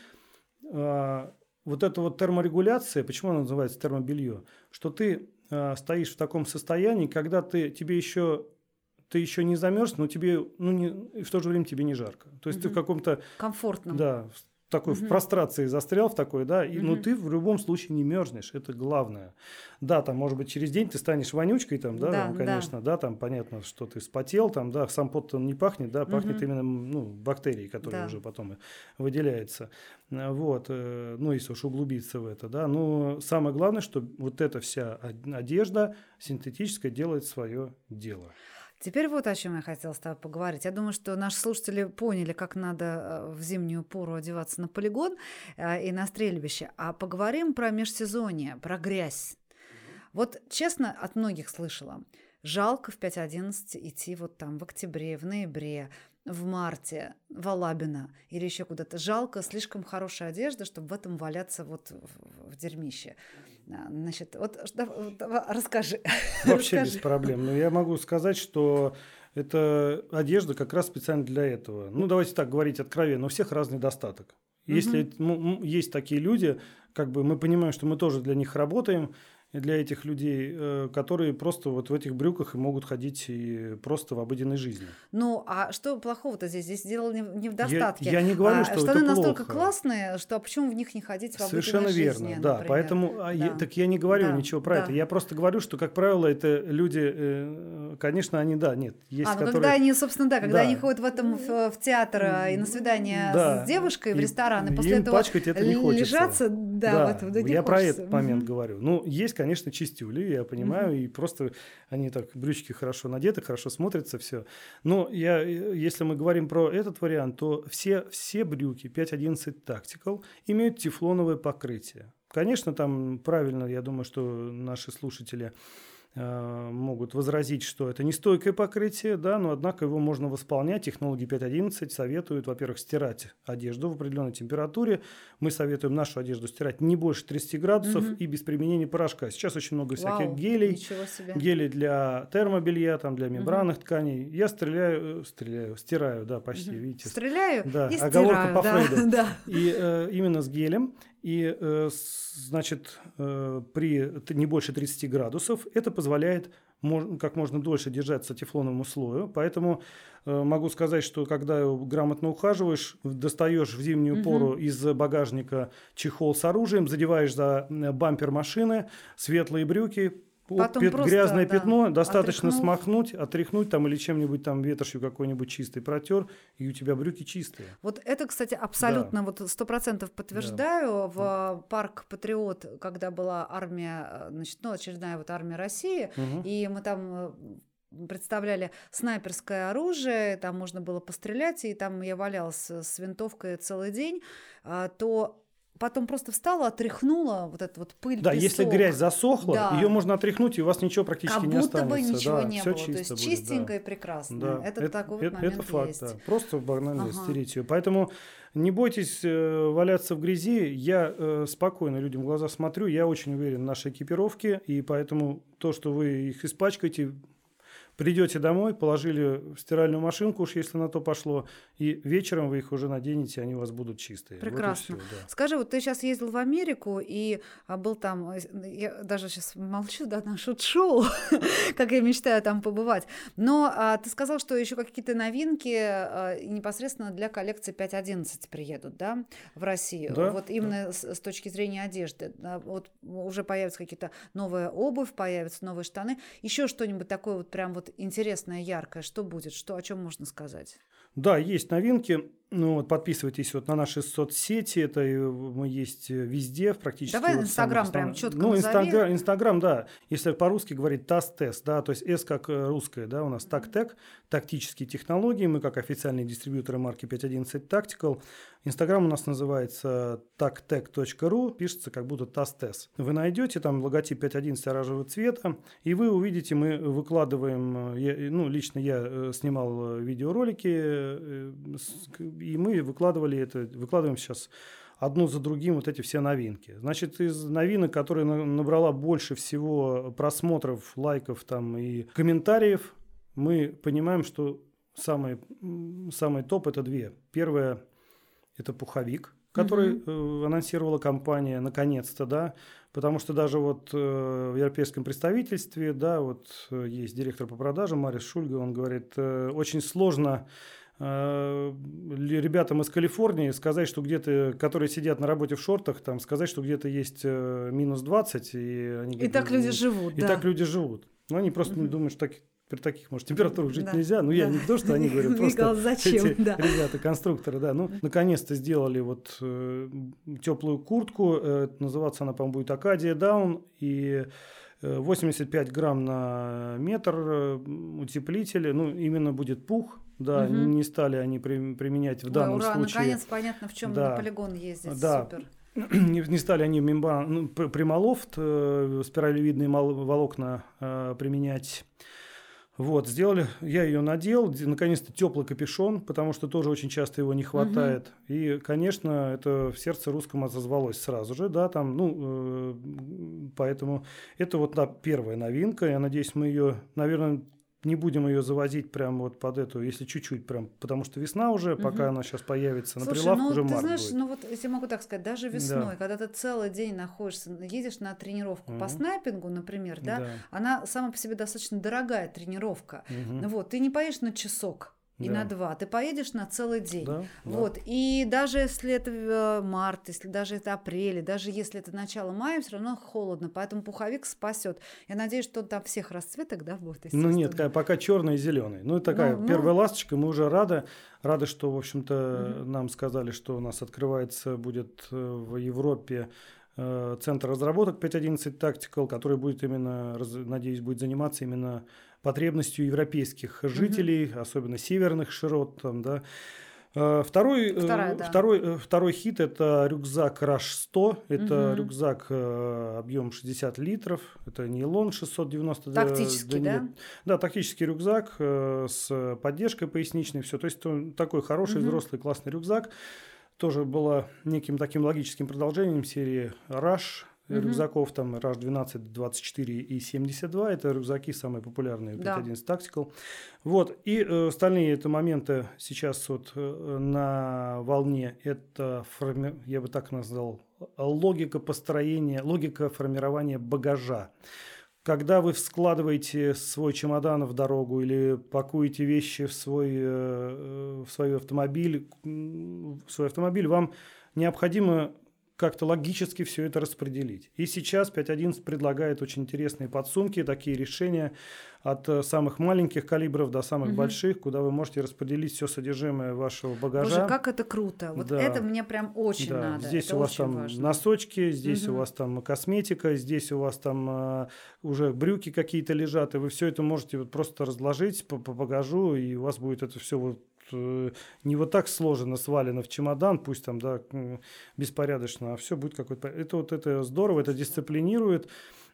Э, вот эта вот терморегуляция, почему она называется термобелье? Что ты э, стоишь в таком состоянии, когда ты, тебе еще ты еще не замерз, но тебе, ну, не, и в то же время тебе не жарко. То есть угу. ты в каком-то... Комфортном. Да, такой угу. в прострации застрял в такой, да, и, угу. но ты в любом случае не мерзнешь, это главное. Да, там, может быть, через день ты станешь вонючкой, там, да, да там, конечно, да. да, там понятно, что ты спотел, там, да, сам пот не пахнет, да, пахнет угу. именно, ну, бактерии, которые да. уже потом выделяются. Вот, э, ну, если уж углубиться в это, да, но самое главное, что вот эта вся одежда синтетическая делает свое дело. Теперь вот о чем я хотела с тобой поговорить. Я думаю, что наши слушатели поняли, как надо э, в зимнюю пору одеваться на полигон э, и на стрельбище. А поговорим про межсезонье, про грязь. Вот честно, от многих слышала. Жалко в 5.11 идти вот там в октябре, в ноябре. в марте в Алабино или еще куда-то. Жалко, слишком хорошая одежда, чтобы в этом валяться вот в, в дерьмище. А, значит, вот расскажи. [laughs] Вообще расскажи. без проблем. Но я могу сказать, что эта одежда как раз специально для этого. Ну, давайте так говорить откровенно. У всех разный достаток. Если угу. есть такие люди, как бы мы понимаем, что мы тоже для них работаем, для этих людей, э, которые просто вот в этих брюках и могут ходить и просто в обыденной жизни. Ну, а что плохого-то здесь? Здесь дело не, не в достатке. Я, я не говорю, а, что штаны это настолько плохо. классные, что а почему в них не ходить в обыденной Совершенно жизни, верно, да. например? Поэтому, а Я, так я не говорю да. ничего про да. это. Я просто говорю, что, как правило, это люди, э, конечно, они, да, нет, есть а, ну, которые... когда они, собственно, да, когда да. они ходят в этом в, в театр и на свидание да. с девушкой в и ресторан, и после им этого пачкать это не хочется. лежаться, да, да. вот, да не я хочется. про этот момент говорю. Ну, есть, конечно, чистюли, я понимаю, Мгм. и просто они так, брючки хорошо надеты, хорошо смотрятся, все. Но я, э, если мы говорим про этот вариант, то все, все брюки 5.11 Tactical имеют тефлоновое покрытие. Конечно, там правильно, я думаю, что наши слушатели могут возразить, что это не стойкое покрытие, да, но однако его можно восполнять. Технологи 5.11 советуют, во-первых, стирать одежду в определенной температуре. Мы советуем нашу одежду стирать не больше 30 градусов Мгм. и без применения порошка. Сейчас очень много всяких Вау, гелей, гели для термобелья, там для мембранных тканей. Я стреляю, э, стреляю, стираю, да, почти, Мгм. видите. Стреляю Да, и оговорка стираю. по да, Фрейду. [laughs] да. И э, именно с гелем. И, э, значит, э, при не больше 30 градусов это позволяет как можно дольше держаться тефлоновому слою. Поэтому э, могу сказать, что когда грамотно ухаживаешь, достаешь в зимнюю Мгм. пору из багажника чехол с оружием, задеваешь за бампер машины, светлые брюки, Потом пят- просто, грязное да, пятно, достаточно отряхнув. смахнуть, отряхнуть там или чем-нибудь там ветошью какой-нибудь чистый протер, и у тебя брюки чистые. Вот это, кстати, абсолютно вот сто процентов подтверждаю. В парк Патриот, когда была армия, э, значит, ну очередная вот армия России, Мгм. и мы там э, представляли снайперское оружие, там можно было пострелять, и там я валялась с винтовкой целый день, а, то потом просто встала, отряхнула вот эту вот пыль, Да, если песок. грязь засохла, Да. ее можно отряхнуть, и у вас ничего практически как не будто останется. бы ничего да, не всё было. То чисто есть будет, чистенько да. и прекрасно. Да, Это, такой вот это, момент это факт, есть. да. Просто банально Ага. стереть ее. Поэтому не бойтесь э, валяться в грязи. Я э, спокойно людям в глаза смотрю. Я очень уверен в нашей экипировке. И поэтому то, что вы их испачкаете, придете домой, положили в стиральную машинку, уж если на то пошло, и вечером вы их уже наденете, они у вас будут чистые. Вот Прекрасно. всё, да. Скажи, вот ты сейчас ездил в Америку и а, был там, э, я даже сейчас молчу, да, на шут-шоу, [laughs] как я мечтаю там побывать. Но а, ты сказал, что еще какие-то новинки а, непосредственно для коллекции 5.11 приедут, да, в Россию. Да, вот именно с, с точки зрения одежды. Да, вот уже появятся какие-то новая обувь, появятся новые штаны. Еще что-нибудь такое вот прям вот интересное, яркое, что будет, что, о чем можно сказать? Да, есть новинки. Ну, вот подписывайтесь вот на наши соцсети. Это мы есть везде, практически. Давай вот Инстаграм прям чётко Ну. Инстаграм, Инстаграм, да. Если по-русски говорить ТАСТЕС, да, то есть S как э, русская, да, у нас ТАКТЕК, тактические технологии. Мы как официальные дистрибьюторы марки 511 Tactical. Инстаграм у нас называется tactec.ru, пишется как будто ТАСТЕС. Вы найдете там логотип 511 оранжевого цвета, и вы увидите, мы выкладываем, э, я- ну, лично я э, снимал э, видеоролики, э, с- и мы выкладывали это, выкладываем сейчас одну за другим вот эти все новинки. Значит, из новинок, которые на- набрала больше всего просмотров, лайков там и комментариев, мы понимаем, что самый, самый топ это две. Первое это пуховик, который э, анонсировала компания наконец-то, да, потому что даже вот э, в европейском представительстве, да, вот э, есть директор по продажам Марис Шульга, он говорит, э, очень сложно ребятам из Калифорнии сказать, что где-то, которые сидят на работе в шортах, там сказать, что где-то есть э, минус 20, и они И так «Ну, люди живут, и да. так люди живут. Но они просто не думают, что так- при таких, может, температурах жить Да. нельзя. Ну, я Да. не то, что они говорят, [laughs] просто зачем, эти да. ребята, конструкторы, да. Ну, наконец-то сделали вот теплую куртку. э, называться она, по-моему, будет Акадия Даун. И э, 85 грамм на метр э, утеплителя. Ну, именно будет пух. Да, Мгм. не стали они при- применять в данном ура, случае. наконец понятно, в чем Да. на полигон ездить. Да. Супер. [clears throat] не, не стали они мембран, ну, прямолофт, э, спиралевидные волокна э, применять. Вот, сделали, я ее надел, наконец-то теплый капюшон, потому что тоже очень часто его не хватает. Угу. И, конечно, это в сердце русском отозвалось сразу же, да, там, ну, э, поэтому это вот да, первая новинка. Я надеюсь, мы ее, наверное, не будем ее завозить прямо вот под эту, если чуть-чуть прям, потому что весна уже, угу. пока она сейчас появится на Слушай, прилавке, ну, уже ты март знаешь, будет. ну вот если могу так сказать, даже весной, да. когда ты целый день находишься, едешь на тренировку угу. по снайпингу, например, да, да, она сама по себе достаточно дорогая тренировка. Угу. Вот, ты не поедешь на часок и да. на два. Ты поедешь на целый день. Да, вот. Да. И даже если это э, март, если даже это апрель, даже если это начало мая, все равно холодно. Поэтому пуховик спасет. Я надеюсь, что он там всех расцветок, да, будет. Ну нет, пока черный и зеленый. Ну, такая ну, первая ну... ласточка. Мы уже рады. Рады, что, в общем-то, угу. нам сказали, что у нас открывается будет э, в Европе э, центр разработок 5.11 Tactical, который будет именно, надеюсь, будет заниматься именно потребностью европейских жителей, угу. особенно северных широт. Там, да. Э, второй, э, Вторая, да. второй, э, второй хит это рюкзак Rush 100. Это угу. рюкзак объем 60 литров. Это нейлон 690. Тактический, да? Да, да тактический рюкзак с поддержкой поясничной. Все. То есть такой хороший, угу. взрослый, классный рюкзак. Тоже было неким таким логическим продолжением серии Rush угу. рюкзаков, там RAS 12, 24 и 72, это рюкзаки самые популярные, 5.11 да. Tactical. Вот, и э, остальные это моменты сейчас вот э, на волне, это, форми... я бы так назвал, логика построения, логика формирования багажа. Когда вы складываете свой чемодан в дорогу или пакуете вещи в свой, э, э, в свой автомобиль, в свой автомобиль, вам необходимо как-то логически все это распределить. И сейчас 5.11 предлагает очень интересные подсумки, такие решения от э, самых маленьких калибров до самых угу. больших, куда вы можете распределить все содержимое вашего багажа. Боже, как это круто! Вот да. это мне прям очень да. надо. Здесь это у вас там важно. носочки, здесь угу. у вас там косметика, здесь у вас там э, уже брюки какие-то лежат, и вы все это можете вот просто разложить по, по багажу, и у вас будет это все вот не вот так сложено, свалено в чемодан, пусть там, да, беспорядочно, а все будет какой-то... Это вот это здорово, это дисциплинирует.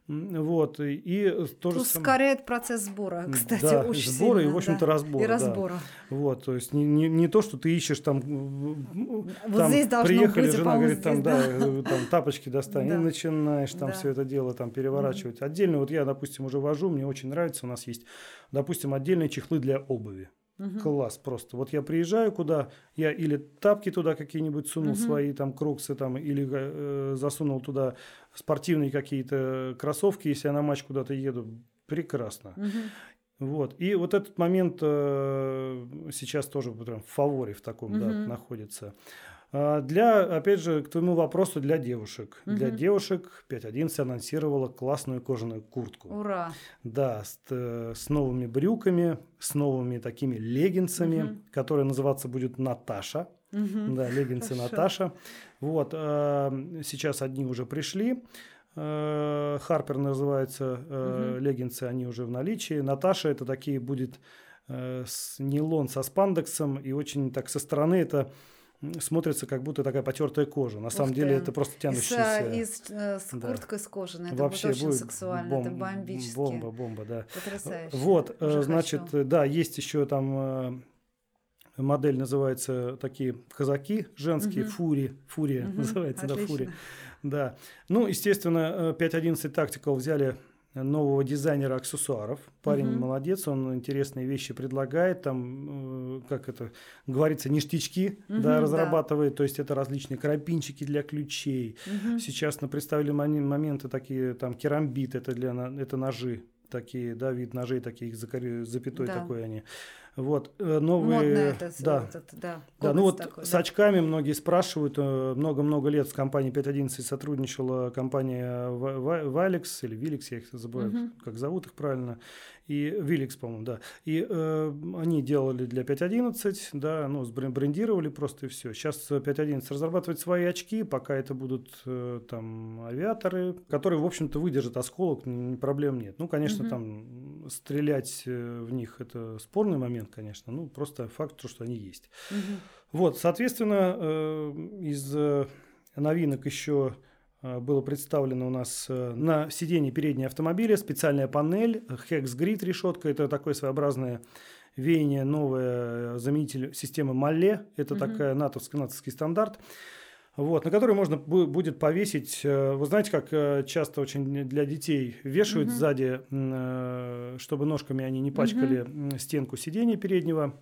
Вот, и тоже Ускоряет сам... процесс сбора, кстати, да, очень сбора сильно, и, в общем-то, да. разбора. И разбора. Да. Вот, то есть не, не, не то, что ты ищешь там... Вот там здесь должно приехали, быть, жена говорит, здесь, там, да. да, э, там тапочки достань, да. и начинаешь там да. все это дело там переворачивать. Mm-hmm. Отдельно, вот я, допустим, уже вожу, мне очень нравится, у нас есть, допустим, отдельные чехлы для обуви. Угу. Класс просто. Вот я приезжаю куда, я или тапки туда какие-нибудь сунул, угу. свои там кроксы там, или э, засунул туда спортивные какие-то кроссовки, если я на матч куда-то еду. Прекрасно. Угу. Вот. И вот этот момент э, сейчас тоже прям в фаворе в таком угу. да, находится. А, для, опять же, к твоему вопросу, для девушек. Угу. Для девушек 5.11 анонсировала классную кожаную куртку. Ура! Да, с, э, с новыми брюками, с новыми такими леггинсами, угу. которые называться будет Наташа. Угу. Да, леггинсы Хорошо. Наташа. Вот, а, сейчас одни уже пришли. Э, Харпер называется, угу. леггинсы, они уже в наличии. Наташа это такие будет с нейлон со спандексом и очень так со стороны это смотрится как будто такая потертая кожа. На Ух самом ты. деле это просто тянущаяся. И с, э, с курткой да. с кожаной. Это Вообще будет очень будет сексуально, бом- это бомбически. Бомба, бомба, да. Потрясающе. Вот, э, Уже значит, хочу. да, есть еще там э, модель называется такие казаки женские, угу. фури, фурия угу. называется, Отлично. да, фури. Да. Ну, естественно, 5.11 Tactical взяли нового дизайнера аксессуаров. Парень угу. молодец, он интересные вещи предлагает, там, э, как это говорится, ништячки угу, да, разрабатывает, да. то есть это различные карабинчики для ключей. Угу. Сейчас на представили моменты такие, там, керамбит, это, для, это ножи такие, да, вид ножей таких, запятой да. такой они. Вот, э, новые... это, да. Это, да, да, ну вот такой, с да. очками многие спрашивают, э, много-много лет с компанией 5.11 сотрудничала компания Валикс или Виликс, я их забываю, угу. как зовут их правильно, и Виликс, по-моему, да. И э, они делали для 5.11, да, ну, брендировали просто и все. Сейчас 5.11 разрабатывает свои очки, пока это будут э, там авиаторы, которые, в общем-то, выдержат осколок, проблем нет. Ну, конечно, угу. там стрелять в них это спорный момент, момент, конечно. Ну, просто факт, то, что они есть. Угу. Вот, соответственно, э, из э, новинок еще было представлено у нас на сиденье переднего автомобиля специальная панель, Hex Grid решетка, это такое своеобразное веяние, новое заменитель системы Малле, это угу. такая натовский, натовский стандарт вот, на который можно будет повесить. Э, вы знаете, как э, часто очень для детей вешают угу. сзади, э, чтобы ножками они не пачкали угу. стенку сидения переднего.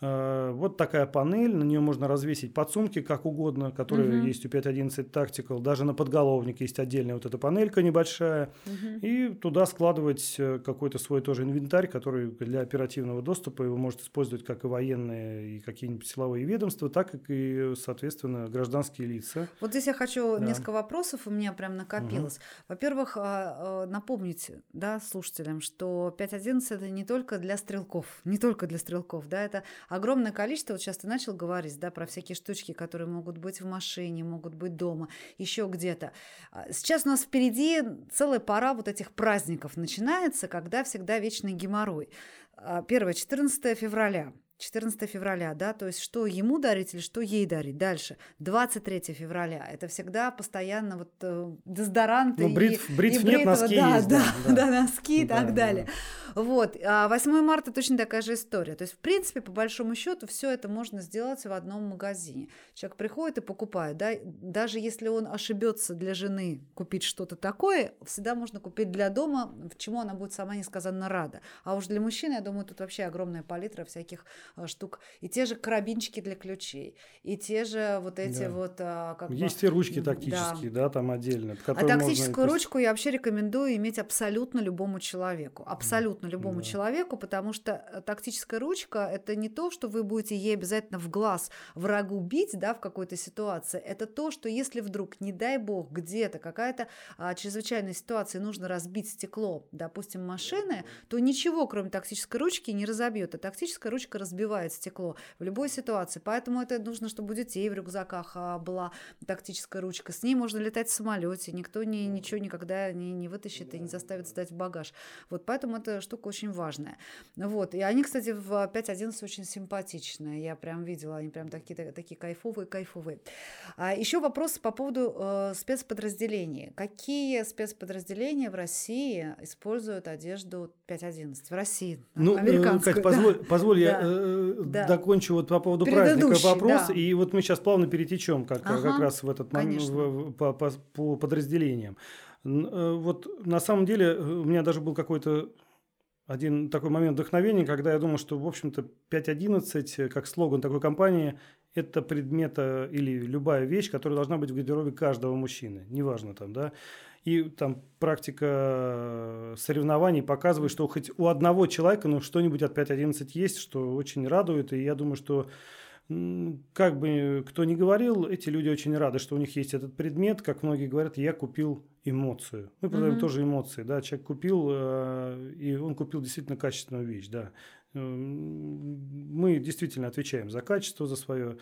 Э, вот такая панель, на нее можно развесить подсумки как угодно, которые угу. есть у 5.11 Tactical. Даже на подголовнике есть отдельная вот эта панелька небольшая. Угу. И туда складывать э, какой-то свой тоже инвентарь, который для оперативного доступа его может использовать как и военные, и какие-нибудь силовые ведомства, так и, соответственно, гражданские лица. Вот здесь я хочу да. несколько вопросов, у меня прям накопилось. Угу. Во-первых, а, а, напомнить да, слушателям, что 5.11 это не только для стрелков, не только для стрелков, да, это огромное количество, вот сейчас ты начал говорить, да, про всякие штучки, которые могут быть в машине, могут быть дома, еще где-то. А, сейчас у нас впереди целая пора вот этих праздников начинается, когда всегда вечный геморрой. А, первое, 14 февраля – 14 февраля, да, то есть что ему дарить или что ей дарить. Дальше, 23 февраля, это всегда постоянно вот э, дезодоранты ну, брит, и, бритв и нет, носки да, есть. Да, да, да, носки и да, так да. далее. Вот, а 8 марта точно такая же история. То есть, в принципе, по большому счету, все это можно сделать в одном магазине. Человек приходит и покупает, да, даже если он ошибется для жены купить что-то такое, всегда можно купить для дома, в чему она будет сама несказанно рада. А уж для мужчины, я думаю, тут вообще огромная палитра всяких штук и те же карабинчики для ключей, и те же вот эти да. вот... А, как Есть бы, и ручки тактические, да, да там отдельно. А тактическую можно... ручку я вообще рекомендую иметь абсолютно любому человеку. Абсолютно любому да. человеку, потому что э, тактическая ручка – это не то, что вы будете ей обязательно в глаз врагу бить, да, в какой-то ситуации. Это то, что если вдруг, не дай бог, где-то какая-то а, чрезвычайная ситуация, нужно разбить стекло, допустим, машины, то ничего, кроме тактической ручки, не разобьет. А тактическая ручка разбивает стекло в любой ситуации. Поэтому это нужно, чтобы у детей в рюкзаках а, была тактическая ручка. С ней можно летать в самолете, никто ни, ничего никогда не, не вытащит и не заставит сдать в багаж. Вот поэтому эта штука очень важная. Вот. И они, кстати, в 5.11 очень симпатичные. Я прям видела, они прям такие, такие кайфовые, кайфовые. А еще вопрос по поводу э, спецподразделений. Какие спецподразделения в России используют одежду 5.11? В России, ну, э, американскую. Кать, позволь, да. позволь я э, да закончу вот по поводу праздника вопрос, да. и вот мы сейчас плавно перетечем как, ага, как раз в этот в, по, по, по подразделениям. Э, вот на самом деле э, у меня даже был какой-то один такой момент вдохновения, когда я думал, что, в общем-то, 5.11, э, как слоган такой компании, это предмета или любая вещь, которая должна быть в гардеробе каждого мужчины, неважно там, да. И там практика соревнований показывает, что хоть у одного человека ну, что-нибудь от 5.11 есть, что очень радует. И я думаю, что как бы кто ни говорил, эти люди очень рады, что у них есть этот предмет. Как многие говорят, я купил эмоцию. Мы продаем mm-hmm. тоже эмоции. Да? Человек купил, э, и он купил действительно качественную вещь. Да. Мы действительно отвечаем за качество, за свое.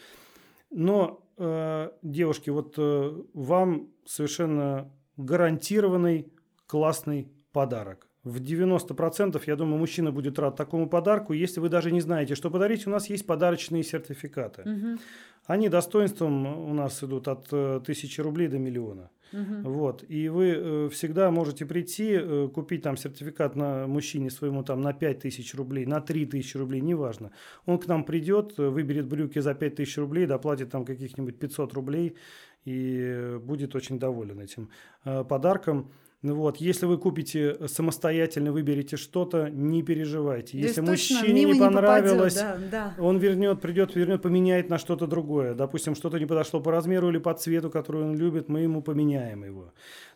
Но, э, девушки, вот э, вам совершенно гарантированный классный подарок. В 90% я думаю, мужчина будет рад такому подарку. Если вы даже не знаете, что подарить, у нас есть подарочные сертификаты. Угу. Они достоинством у нас идут от э, тысячи рублей до миллиона. Угу. Вот. И вы э, всегда можете прийти, э, купить там сертификат на мужчине своему там на 5 тысяч рублей, на 3 тысячи рублей, неважно. Он к нам придет, выберет брюки за 5 тысяч рублей, доплатит там каких-нибудь 500 рублей и будет очень доволен этим подарком. Ну вот, если вы купите самостоятельно, выберете что-то, не переживайте. Если мужчине не понравилось, не попадет, да, да. он вернет, придет, вернет, поменяет на что-то другое. Допустим, что-то не подошло по размеру или по цвету, который он любит, мы ему поменяем его.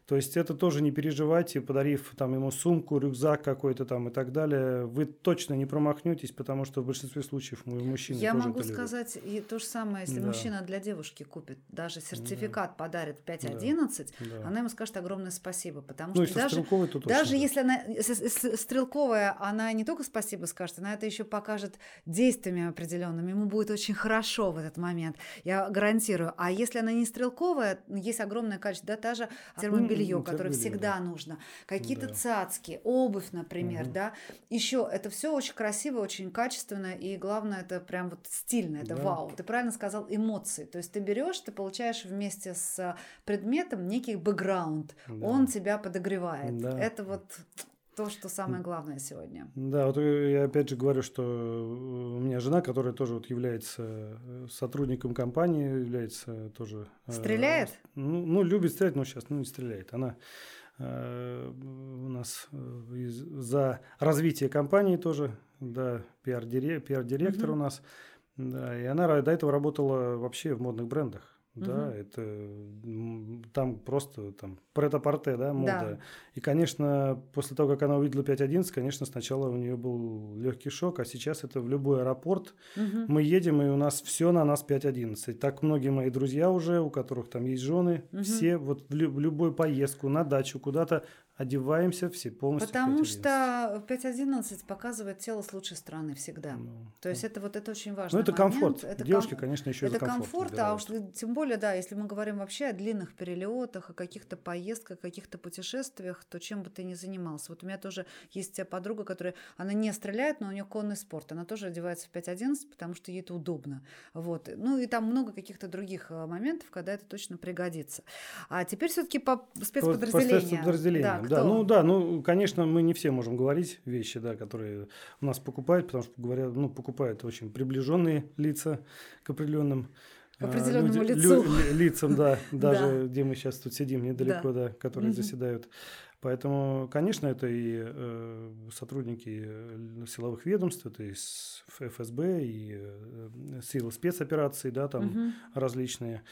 То есть это тоже не переживайте, подарив там ему сумку, рюкзак какой-то там и так далее, вы точно не промахнетесь, потому что в большинстве случаев мужчины Я тоже могу сказать и то же самое, если да. мужчина для девушки купит, даже сертификат да. подарит 5.11, да. она ему скажет огромное спасибо, потому ну, что даже, даже если она если стрелковая, она не только спасибо скажет, она это еще покажет действиями определенными, ему будет очень хорошо в этот момент, я гарантирую. А если она не стрелковая, есть огромное количество, да, та же термобилизация термобелье, которое термобелье, всегда да. нужно, какие-то Да. цацки, обувь, например, Мгм. да. Еще это все очень красиво, очень качественно, и главное, это прям вот стильно, это Да. вау. Ты правильно сказал, эмоции. То есть ты берешь, ты получаешь вместе с предметом некий бэкграунд, Да. он тебя подогревает. Да. Это вот то, что самое главное сегодня. Да, вот э, я опять же говорю, что э, у меня жена, которая тоже вот является э, сотрудником компании, является тоже... э, Стреляет? Ну, ну, любит стрелять, но сейчас ну, не стреляет. Она э, у нас э, из- за развитие компании тоже, да, пиар-дире- пиар-директор Мгм. у нас. Да, и она до этого работала вообще в модных брендах. Да, Мгм. это там просто там прет-а-порте, да, мода. Да. И, конечно, после того, как она увидела 5.11, конечно, сначала у нее был легкий шок, а сейчас это в любой аэропорт. Мгм. Мы едем, и у нас все на нас 5.11. Так многие мои друзья уже, у которых там есть жены, Мгм. все вот в, лю- в любую поездку, на дачу, куда-то одеваемся все полностью Потому 5.11. что 5.11 показывает тело с лучшей стороны всегда. Ну, То есть это вот это очень важно. ну, это комфорт. Это Девушки, ком- конечно, еще это комфорт. комфорт, а уж тем более, да, если мы говорим вообще о длинных перелетах, о каких-то поездках, каких-то путешествиях, то чем бы ты ни занимался. Вот у меня тоже есть подруга, которая, она не стреляет, но у нее конный спорт. Она тоже одевается в 5.11, потому что ей это удобно. Вот. Ну и там много каких-то других э, моментов, когда это точно пригодится. А теперь все-таки по По- по спецподразделениям, да, кто? ну да, ну конечно, мы не все можем говорить вещи, да, которые у нас покупают, потому что говорят, ну покупают очень приближенные лица к определенным К а, определенному люди- лицу. лю- лицам, да, [laughs] Да. даже где мы сейчас тут сидим недалеко, да, которые Мгм. заседают. Поэтому, конечно, это и э, сотрудники э, силовых ведомств, это и ФСБ, и э, силы спецопераций, да, там Мгм. различные.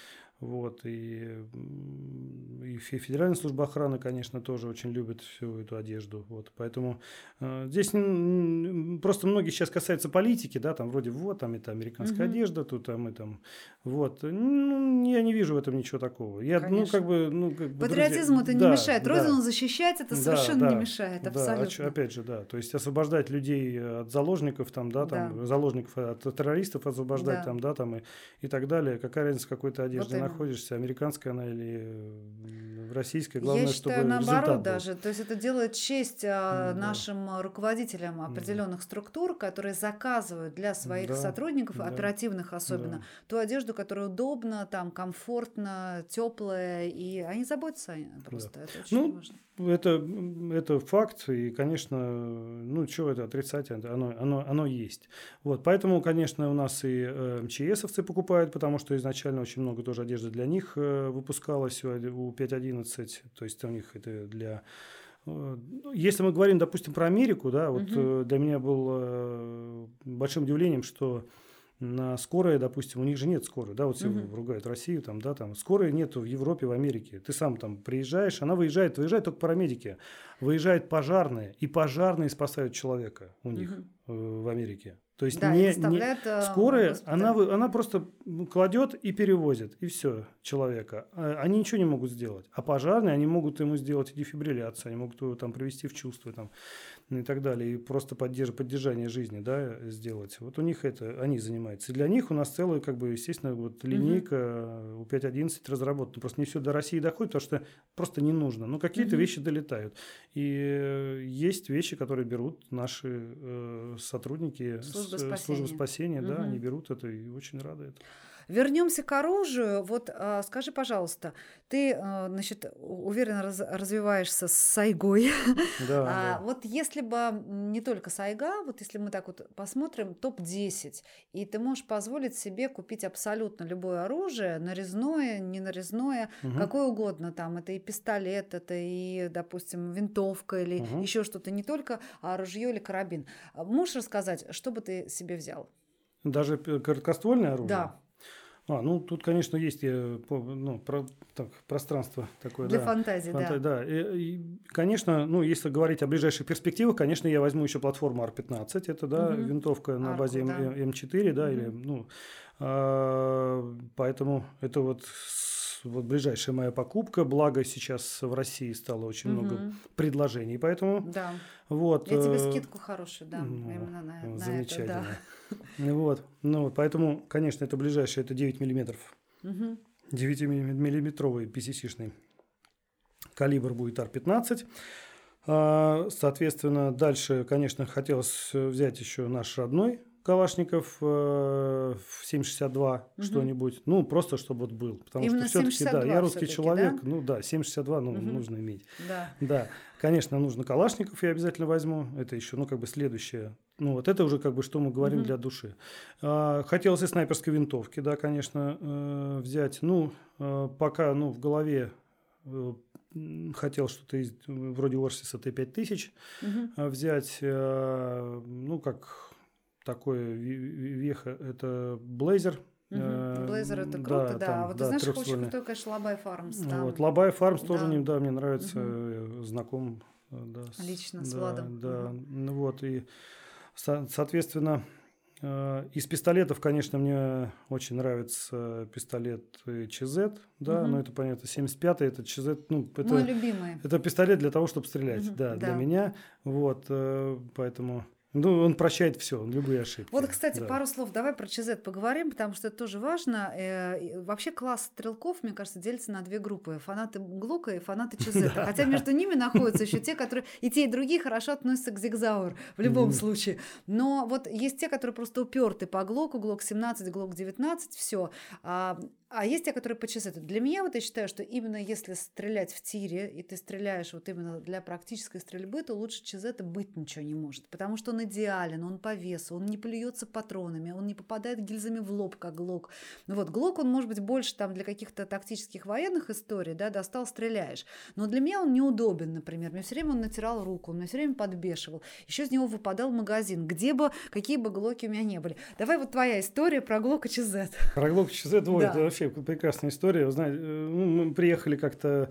Вот, и, и Фе- Федеральная служба охраны, конечно, тоже очень любит всю эту одежду. Вот, поэтому э, здесь просто многие сейчас касаются политики, да, там вроде вот, там это американская Мгм. одежда, тут там и там, вот. Ну, я не вижу в этом ничего такого. Я, ну, Конечно. как бы, ну, как бы, Патриотизму это друзья- не да, мешает. да. Родину защищать это Да, совершенно не да, мешает. Да, абсолютно. оч- опять же, да. То есть освобождать людей от заложников, там, да, там, Да. заложников от террористов освобождать, Да. там, да, там и, и так далее. Какая разница, в какой ты одежде именно. Находишься, американская она или э, российская. Главное, Я считаю, чтобы наоборот даже. То есть это делает честь а, да. нашим руководителям определенных да. структур, которые заказывают для своих да. сотрудников, да. оперативных особенно, да. ту одежду, которая удобна, там, комфортно, теплая, и они заботятся просто. Да. Это очень ну, важно. Это, это факт, и, конечно, ну, чего это отрицать, оно, оно, оно есть. Вот, поэтому, конечно, у нас и э, МЧСовцы покупают, потому что изначально очень много тоже одежды для них э, выпускалось у 5.11 11, то есть у них это для ну, если мы говорим, допустим, про Америку, да, вот угу. для меня было э, большим удивлением, что на скорой, допустим, у них же нет скорой, да, вот все угу. ругают Россию, там, да, там, скорой нету в Европе, в Америке, ты сам там приезжаешь, она выезжает, выезжает только парамедики, выезжает пожарные, и пожарные спасают человека у них угу. в Америке, то есть Да, не, не- а, скорая, она, она просто ну, кладет и перевозит, и все, человека. А Они ничего не могут сделать. А пожарные, они могут ему сделать и дефибрилляцию, они могут его там привести в чувство там, ну и так далее, и просто поддерж, поддержание жизни да, сделать. Вот у них это, они занимаются. И для них у нас целая, как бы, естественно, вот линейка у 5.11 разработана. Просто не все до России доходит, потому что просто не нужно. Но какие-то Мгм. вещи долетают. И э, есть вещи, которые берут наши э, сотрудники Службы с- э, спасения. службы спасения, да, Мгм. они берут это и очень рады этому. Вернемся к оружию. Вот а, скажи, пожалуйста, ты, а, значит, уверенно раз- развиваешься с сайгой. [laughs] Да, А, да. Вот если бы не только сайга, вот если мы так вот посмотрим топ-10, и ты можешь позволить себе купить абсолютно любое оружие, нарезное, не нарезное, Мгм. какое угодно, там это и пистолет, это и, допустим, винтовка или Мгм. еще что-то, не только а ружье или карабин. А Можешь рассказать, что бы ты себе взял? Даже короткоствольное оружие? Да, А, ну тут, конечно, есть э, ну, про- так, пространство такое. для да. фантазии, Фанта- да. да. И, и, конечно, ну, если говорить о ближайших перспективах, конечно, я возьму еще платформу R15. Это, да, Мгм. винтовка на Арку, базе М- да. М4, да, или, Мгм. ну, а, поэтому это вот, вот ближайшая моя покупка. Благо сейчас в России стало очень много Мгм. предложений, поэтому Да. вот. Я тебе э, скидку хорошую дам ну, именно на, на это, Замечательно. да. [laughs] Вот. Ну, поэтому, конечно, это ближайшее, это 9 миллиметров. Мгм. 9-миллиметровый PCC-шный калибр будет Ар-15. А, соответственно, дальше, конечно, хотелось взять еще наш родной Калашников э, в 762 угу. что-нибудь. Ну, просто чтобы вот был. Потому Именно что все-таки, да, я русский человек, да? ну да, 762 ну, угу. нужно иметь. Да. да. Конечно, нужно Калашников, я обязательно возьму. Это еще, ну, как бы следующее. Ну, вот это уже как бы что мы говорим угу. для души. А, хотелось и снайперской винтовки, да, конечно, э, взять. Ну, э, пока, ну, в голове э, хотел что-то из, вроде Орсиса Т-5000 угу. взять, э, ну, как такое веха, это Блейзер. Блейзер это круто, да. да. Там, а вот да, ты знаешь, очень крутой, конечно, Лабай Фармс. Там. Вот, Лабай Фармс да. тоже, да, мне нравится, угу. знаком. Да, Лично с да, Владом. Да, угу. ну вот, и, соответственно, э, из пистолетов, конечно, мне очень нравится пистолет ЧЗ, да, угу. но это понятно, 75-й, это ЧЗ, ну, это, Мой любимый. Это пистолет для того, чтобы стрелять, угу, да, да, для меня, вот, э, поэтому ну, он прощает все, любые ошибки. Вот, кстати, да. пару слов давай про ЧЗ поговорим, потому что это тоже важно. Э, вообще класс стрелков, мне кажется, делится на две группы. Фанаты Глока и фанаты ЧЗ. [laughs] Хотя между ними находятся еще те, которые и те, и другие хорошо относятся к Зигзауэр в любом случае. Но вот есть те, которые просто уперты по Глоку, Глок 17, Глок 19, все. А есть те, которые по часу. Для меня вот я считаю, что именно если стрелять в тире, и ты стреляешь вот именно для практической стрельбы, то лучше чизета быть ничего не может. Потому что он идеален, он по весу, он не плюется патронами, он не попадает гильзами в лоб, как глок. Ну вот глок, он может быть больше там для каких-то тактических военных историй, да, достал, стреляешь. Но для меня он неудобен, например. Мне все время он натирал руку, он меня все время подбешивал. Еще из него выпадал магазин, где бы, какие бы глоки у меня не были. Давай вот твоя история про глок и чизет. Про глок и чизет, да. это вообще вообще прекрасная история. Вы знаете, э, ну, мы приехали как-то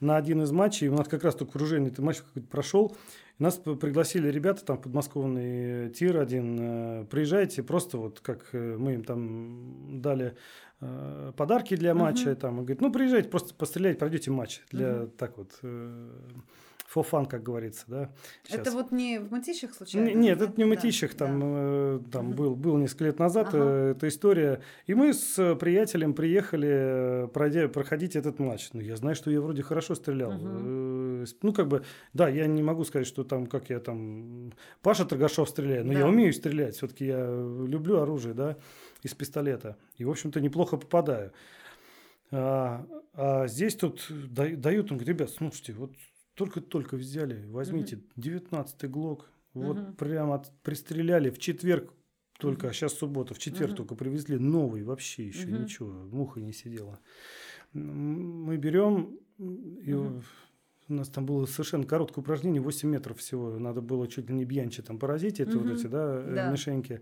на один из матчей, у нас как раз только кружение этот матч какой-то прошел. Нас пригласили ребята, там подмосковный тир один, э, приезжайте, просто вот как э, мы им там дали подарки для матча, uh-huh. там, и говорит, ну приезжайте, просто пострелять, пройдете матч для uh-huh. так вот for fun, как говорится, да. Сейчас. Это вот не в Мытищах случайно? Нет, это не в Мытищах, да, там, да. Э, там угу. был, был несколько лет назад ага. э, эта история. И мы с приятелем приехали э, пройдя, проходить этот матч. Ну, я знаю, что я вроде хорошо стрелял. Угу. Ну, как бы, да, я не могу сказать, что там, как я там, Паша Торгашов стреляет, но да. я умею стрелять. Все-таки я люблю оружие, да, из пистолета. И, в общем-то, неплохо попадаю. А, а здесь тут дают, он говорит, ребят, слушайте, вот только-только взяли, возьмите, 19-й ГЛОК, вот угу. прямо от, пристреляли в четверг только, угу. а сейчас суббота, в четверг угу. только привезли новый, вообще еще угу. ничего, муха не сидела. Мы берем, и угу. у нас там было совершенно короткое упражнение, 8 метров всего, надо было чуть ли не бьянчи там поразить, это угу. вот эти, да, да. мишеньки.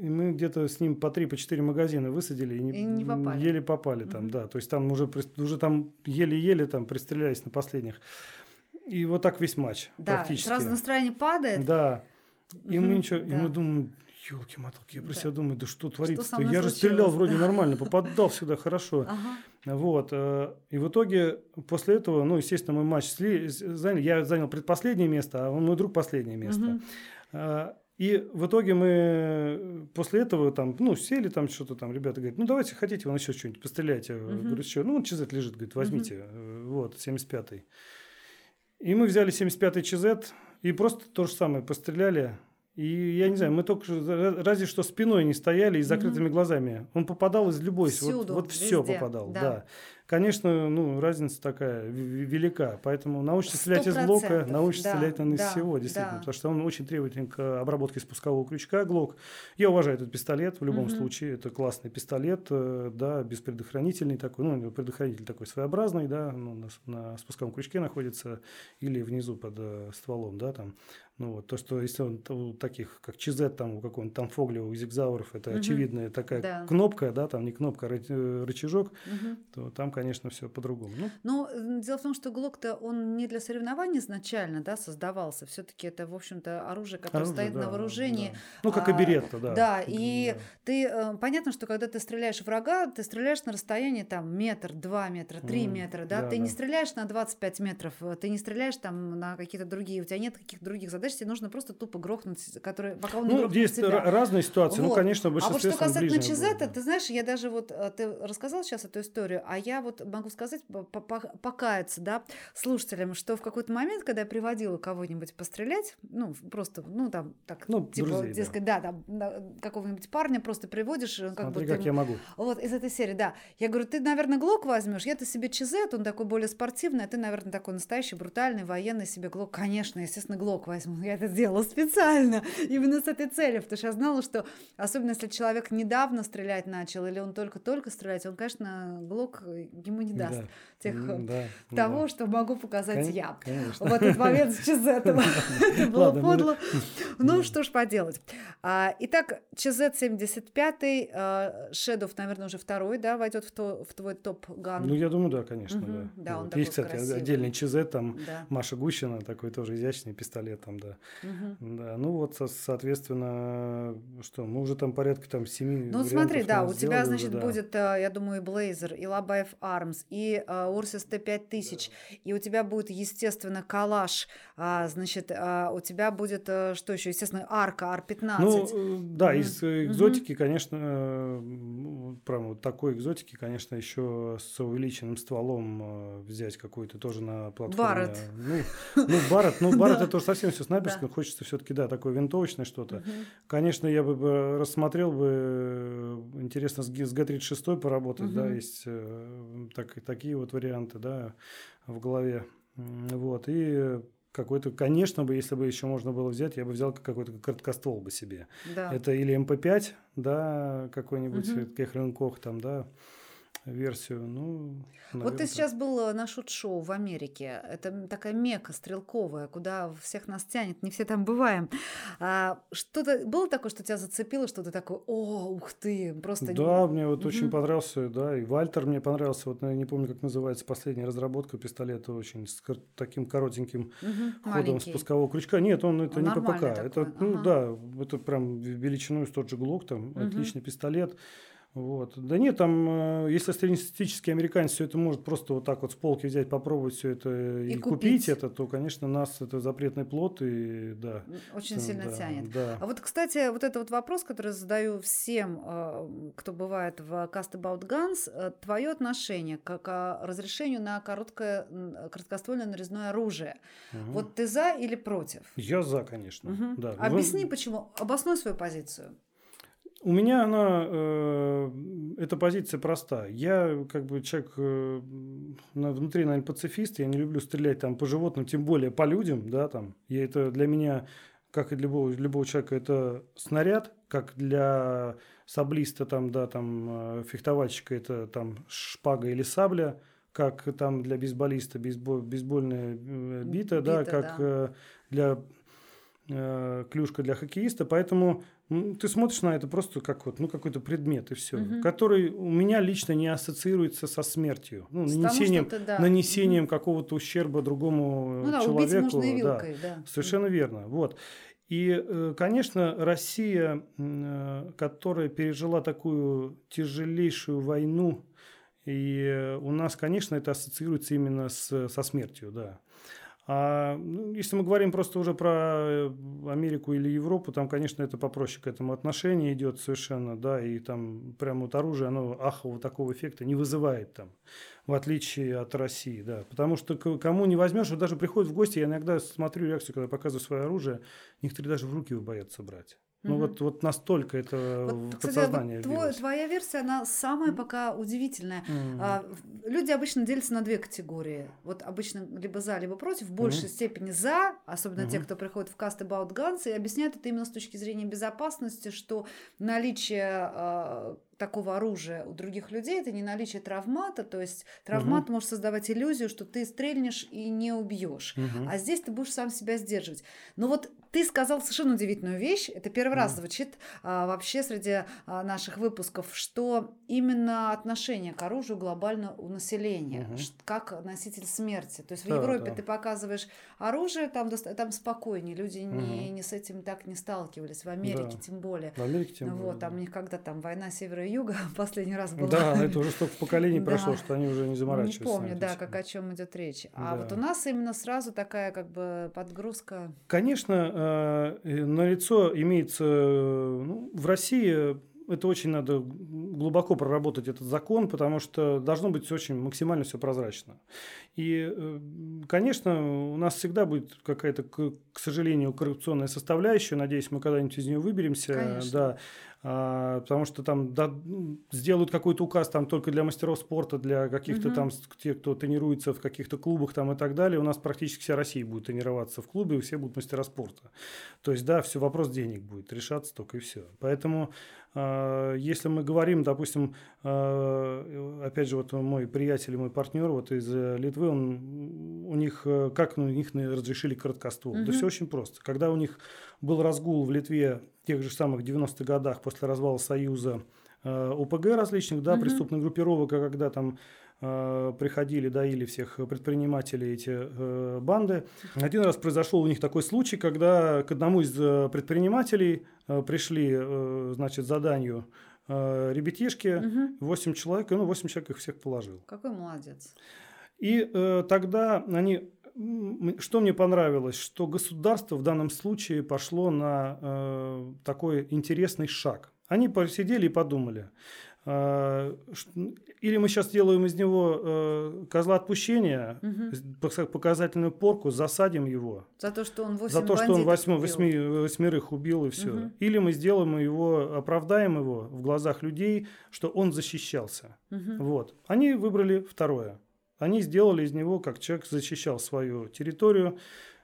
И мы где-то с ним по три, по четыре магазина высадили и, и не попали. еле попали там, угу. да. То есть там уже, уже там еле-еле там пристрелялись на последних. И вот так весь матч да, практически. сразу настроение падает. Да. И угу, мы ничего, да. и мы думаем, елки-моталки, я про да. себя думаю, да что творится-то? Я же стрелял вроде [laughs] нормально, попадал всегда хорошо. Ага. Вот. Э, и в итоге после этого, ну, естественно, мы матч сли, заняли, я занял предпоследнее место, а мой друг последнее место. Угу. И в итоге мы после этого там, ну, сели там что-то там, ребята говорят, ну, давайте, хотите, вон еще что-нибудь постреляйте. Uh-huh. Говорю, что? Ну, ЧЗ лежит, говорит, возьмите, uh-huh. вот, 75-й. И мы взяли 75-й ЧЗ и просто то же самое постреляли. И я не знаю, мы только разве что спиной не стояли и закрытыми mm-hmm. глазами. Он попадал из любой, Всюду, вот, вот все попадал, да. да. Конечно, ну, разница такая велика. Поэтому научиться стрелять из блока, научиться да, стрелять наверное, да, из всего, действительно. Да. Потому что он очень требователен к обработке спускового крючка глок. Я уважаю этот пистолет в любом угу. случае. Это классный пистолет, э, да, без предохранительный такой. Ну, предохранитель такой своеобразный, да, ну, на, на спусковом крючке находится или внизу под э, стволом, да, там. Ну, вот, то, что если он у таких, как ЧЗ, там, у какого-нибудь там Фогля, у Зигзауров, это угу. очевидная такая да. кнопка, да, там не кнопка, а э, рычажок, угу. то там, конечно, все по-другому. Ну, Но дело в том, что Глок-то он не для соревнований изначально да, создавался. Все-таки это, в общем-то, оружие, которое оружие, стоит да, на вооружении. Да. Ну, как и беретта, да. Да, и да. ты, э, понятно, что когда ты стреляешь врага, ты стреляешь на расстоянии там метр, два метра, три mm, метра, да? да ты да. не стреляешь на 25 метров, э, ты не стреляешь там на какие-то другие, у тебя нет каких-то других задач, тебе нужно просто тупо грохнуть, который, пока он не Ну, здесь разные ситуации, ну, вот. ну, конечно, в А вот что касательно ЧЗ, ты знаешь, я даже вот, э, ты рассказал сейчас эту историю, а я вот могу сказать, покаяться, да, слушателям, что в какой-то момент, когда я приводила кого-нибудь пострелять, ну, просто, ну, там, так, ну, типа, друзей, дескать, да, да там, какого-нибудь парня просто приводишь, как Смотри, бы как ты, я могу. Вот, из этой серии, да. Я говорю, ты, наверное, Глок возьмешь, я-то себе ЧЗ, он такой более спортивный, а ты, наверное, такой настоящий, брутальный, военный себе Глок. Конечно, естественно, Глок возьму. Я это сделала специально, именно с этой целью, потому что я знала, что, особенно если человек недавно стрелять начал, или он только-только стрелять, он, конечно, Глок ему не даст Да. тех, да, того, да. что могу показать Кон- я. Конечно. В этот момент ЧЗ этого. [laughs] Это было подло. Ну, что ж поделать. А, Итак, ЧЗ-75, а, Шедов, наверное, уже второй, да, войдет в твой топ-ган. Ну, я думаю, да, конечно, да. Есть, кстати, отдельный ЧЗ, там. Маша Гущина, такой тоже изящный пистолет там, да. Мгм. Да, ну вот, со- соответственно, что, мы уже там порядка там семи Ну, смотри, да, у тебя, значит, уже, да. будет, а, я думаю, и Блейзер, и Лабаев Армс, и Урсис Т-5000, и у тебя будет, естественно, Калаш, значит, а, у тебя будет, что еще, естественно, Арка, Ар-15. Ну, э, да, Мгм. из э, экзотики, конечно, э, м, прям вот такой экзотики, конечно, еще с увеличенным стволом э, взять какой-то тоже на платформе. Барретт. Ну, ну Барретт, ну, [laughs] Барретт Да. это уже совсем все снайперское, Да. хочется все-таки, да, такое винтовочное что-то. Мгм. Конечно, я бы рассмотрел бы, э, интересно, с Г- с Г-36 поработать, да, Мгм. есть э, так, такие вот варианты, да, в голове. Вот, и какой-то, конечно бы, если бы еще можно было взять, я бы взял какой-то короткоствол бы себе. Да. Это или MP5, да, какой-нибудь Мгм. э, Heckler Koch там, да, версию. Ну, Вот наверное, ты так. сейчас был э, на SHOT Show в Америке. Это такая мека стрелковая, куда всех нас тянет, не все там бываем. А, что-то было такое, что тебя зацепило, что ты такой, о, ух ты, просто... Да, мне вот очень Мгм. понравился, да, и Вальтер мне понравился, вот я не помню, как называется последняя разработка пистолета, очень с таким коротеньким Мгм, ходом маленький. спускового крючка. Нет, он это Он не КПК, нормальный это, такой, ну ага. да, это прям величиной с тот же Глок, там, Мгм. отличный пистолет. Вот. Да нет, там, э, если среднестатистический американец все это может просто вот так вот с полки взять, попробовать все это и, И купить купить. это, то, конечно, нас это запретный плод, и да. Очень э, сильно да, тянет. Да. А вот, кстати, вот это вот вопрос, который задаю всем, э, кто бывает в Cast About Guns, твое отношение к, к разрешению на короткое, м, короткоствольное нарезное оружие. Мгм. Вот ты за или против? Я за, конечно. Мгм. Да. Вы- Объясни, почему. Обоснуй свою позицию. У меня она, э, эта позиция проста. Я как бы человек э, внутри, наверное, пацифист. Я не люблю стрелять там по животным, тем более по людям, да, там. Я это для меня, как и для любого, любого человека, это снаряд, как для саблиста, там, да, там, э, фехтовальщика, это там шпага или сабля, как там для бейсболиста бейсбол, бейсбольная э, бита, да, Бита, как да. э, для э, клюшка для хоккеиста, поэтому ты смотришь на это просто как вот, ну, какой-то предмет и все, Мгм. который у меня лично не ассоциируется со смертью, ну, нанесением, да. нанесением какого-то ущерба другому Ну да, человеку. убить можно и да. вилкой, да. Совершенно верно. Вот. И, э, конечно, Россия, э, которая пережила такую тяжелейшую войну, и э, у нас, конечно, это ассоциируется именно с, со смертью, да. А ну, если мы говорим просто уже про э, Америку или Европу, там, конечно, это попроще к этому отношение идет совершенно, да, и там прямо вот оружие, оно ахового такого эффекта не вызывает там, в отличие от России, да. Потому что кому не возьмешь, вот даже приходят в гости, я иногда смотрю реакцию, когда показываю свое оружие, некоторые даже в руки его боятся брать. Ну Мгм. вот, вот настолько это Вот, кстати, подсознание вот твой- твоя версия, она самая пока удивительная. М. А, люди обычно делятся на две категории. Вот обычно либо за, либо против. В большей степени за, особенно те, Мгм. кто приходит в каст About Guns, и объясняют это именно с точки зрения безопасности, что наличие а, такого оружия у других людей это не наличие травмата, то есть травмат может создавать иллюзию, что ты стрельнешь и не убьешь. Мгм. А здесь ты будешь сам себя сдерживать. Но вот ты сказал совершенно удивительную вещь. Это первый раз Мгм. звучит а, вообще среди а, наших выпусков, что именно отношение к оружию глобально у населения, ш- как носитель смерти. То есть в Да, Европе да. ты показываешь оружие, там, там спокойнее, люди не, Мгм. не с этим так не сталкивались. В Америке Да. тем более. В Америке тем Ну более, вот, там да. у них когда там война севера юга [laughs] последний раз была. Да, это уже столько поколений [laughs] прошло, что они уже не Не заморачиваются. на помню, эту да, как о чем идет речь. А вот у нас именно сразу такая как бы подгрузка. Конечно, э, э, налицо имеется, э, ну, в России это очень надо глубоко проработать этот закон, потому что должно быть очень максимально все прозрачно. И, э, конечно, у нас всегда будет какая-то, к сожалению, коррупционная составляющая. Надеюсь, мы когда-нибудь из нее выберемся. Конечно. Да. А, потому что там да, сделают какой-то указ там только для мастеров спорта, для каких-то угу. там тех, кто тренируется в каких-то клубах там и так далее. У нас практически вся Россия будет тренироваться в клубе, и все будут мастера спорта. То есть, да, все вопрос денег будет решаться только и все. Поэтому если мы говорим, допустим, а, опять же, вот мой приятель, мой партнер вот из Литвы, он, у них, э, как у них разрешили короткоствол? Угу. Да все очень просто. Когда у них был разгул в Литве в тех же самых 90-х годах после развала Союза э, ОПГ различных, да, угу. преступных группировок, а когда там э, приходили, доили всех предпринимателей эти э, банды. Один раз произошел у них такой случай, когда к одному из э, предпринимателей э, пришли, э, значит, заданию э, ребятишки, угу. 8 человек, и ну, 8 человек их всех положил. Какой молодец. И э, тогда они что мне понравилось, что государство в данном случае пошло на э, такой интересный шаг. Они посидели и подумали, э, или мы сейчас делаем из него э, козла отпущения, угу. показательную порку, засадим его. За то, что он восемь За то, что он восьми, восьми, восьмерых убил и все. Угу. Или мы сделаем его, оправдаем его в глазах людей, что он защищался. Угу. Вот. Они выбрали второе. Они сделали из него, как человек защищал свою территорию,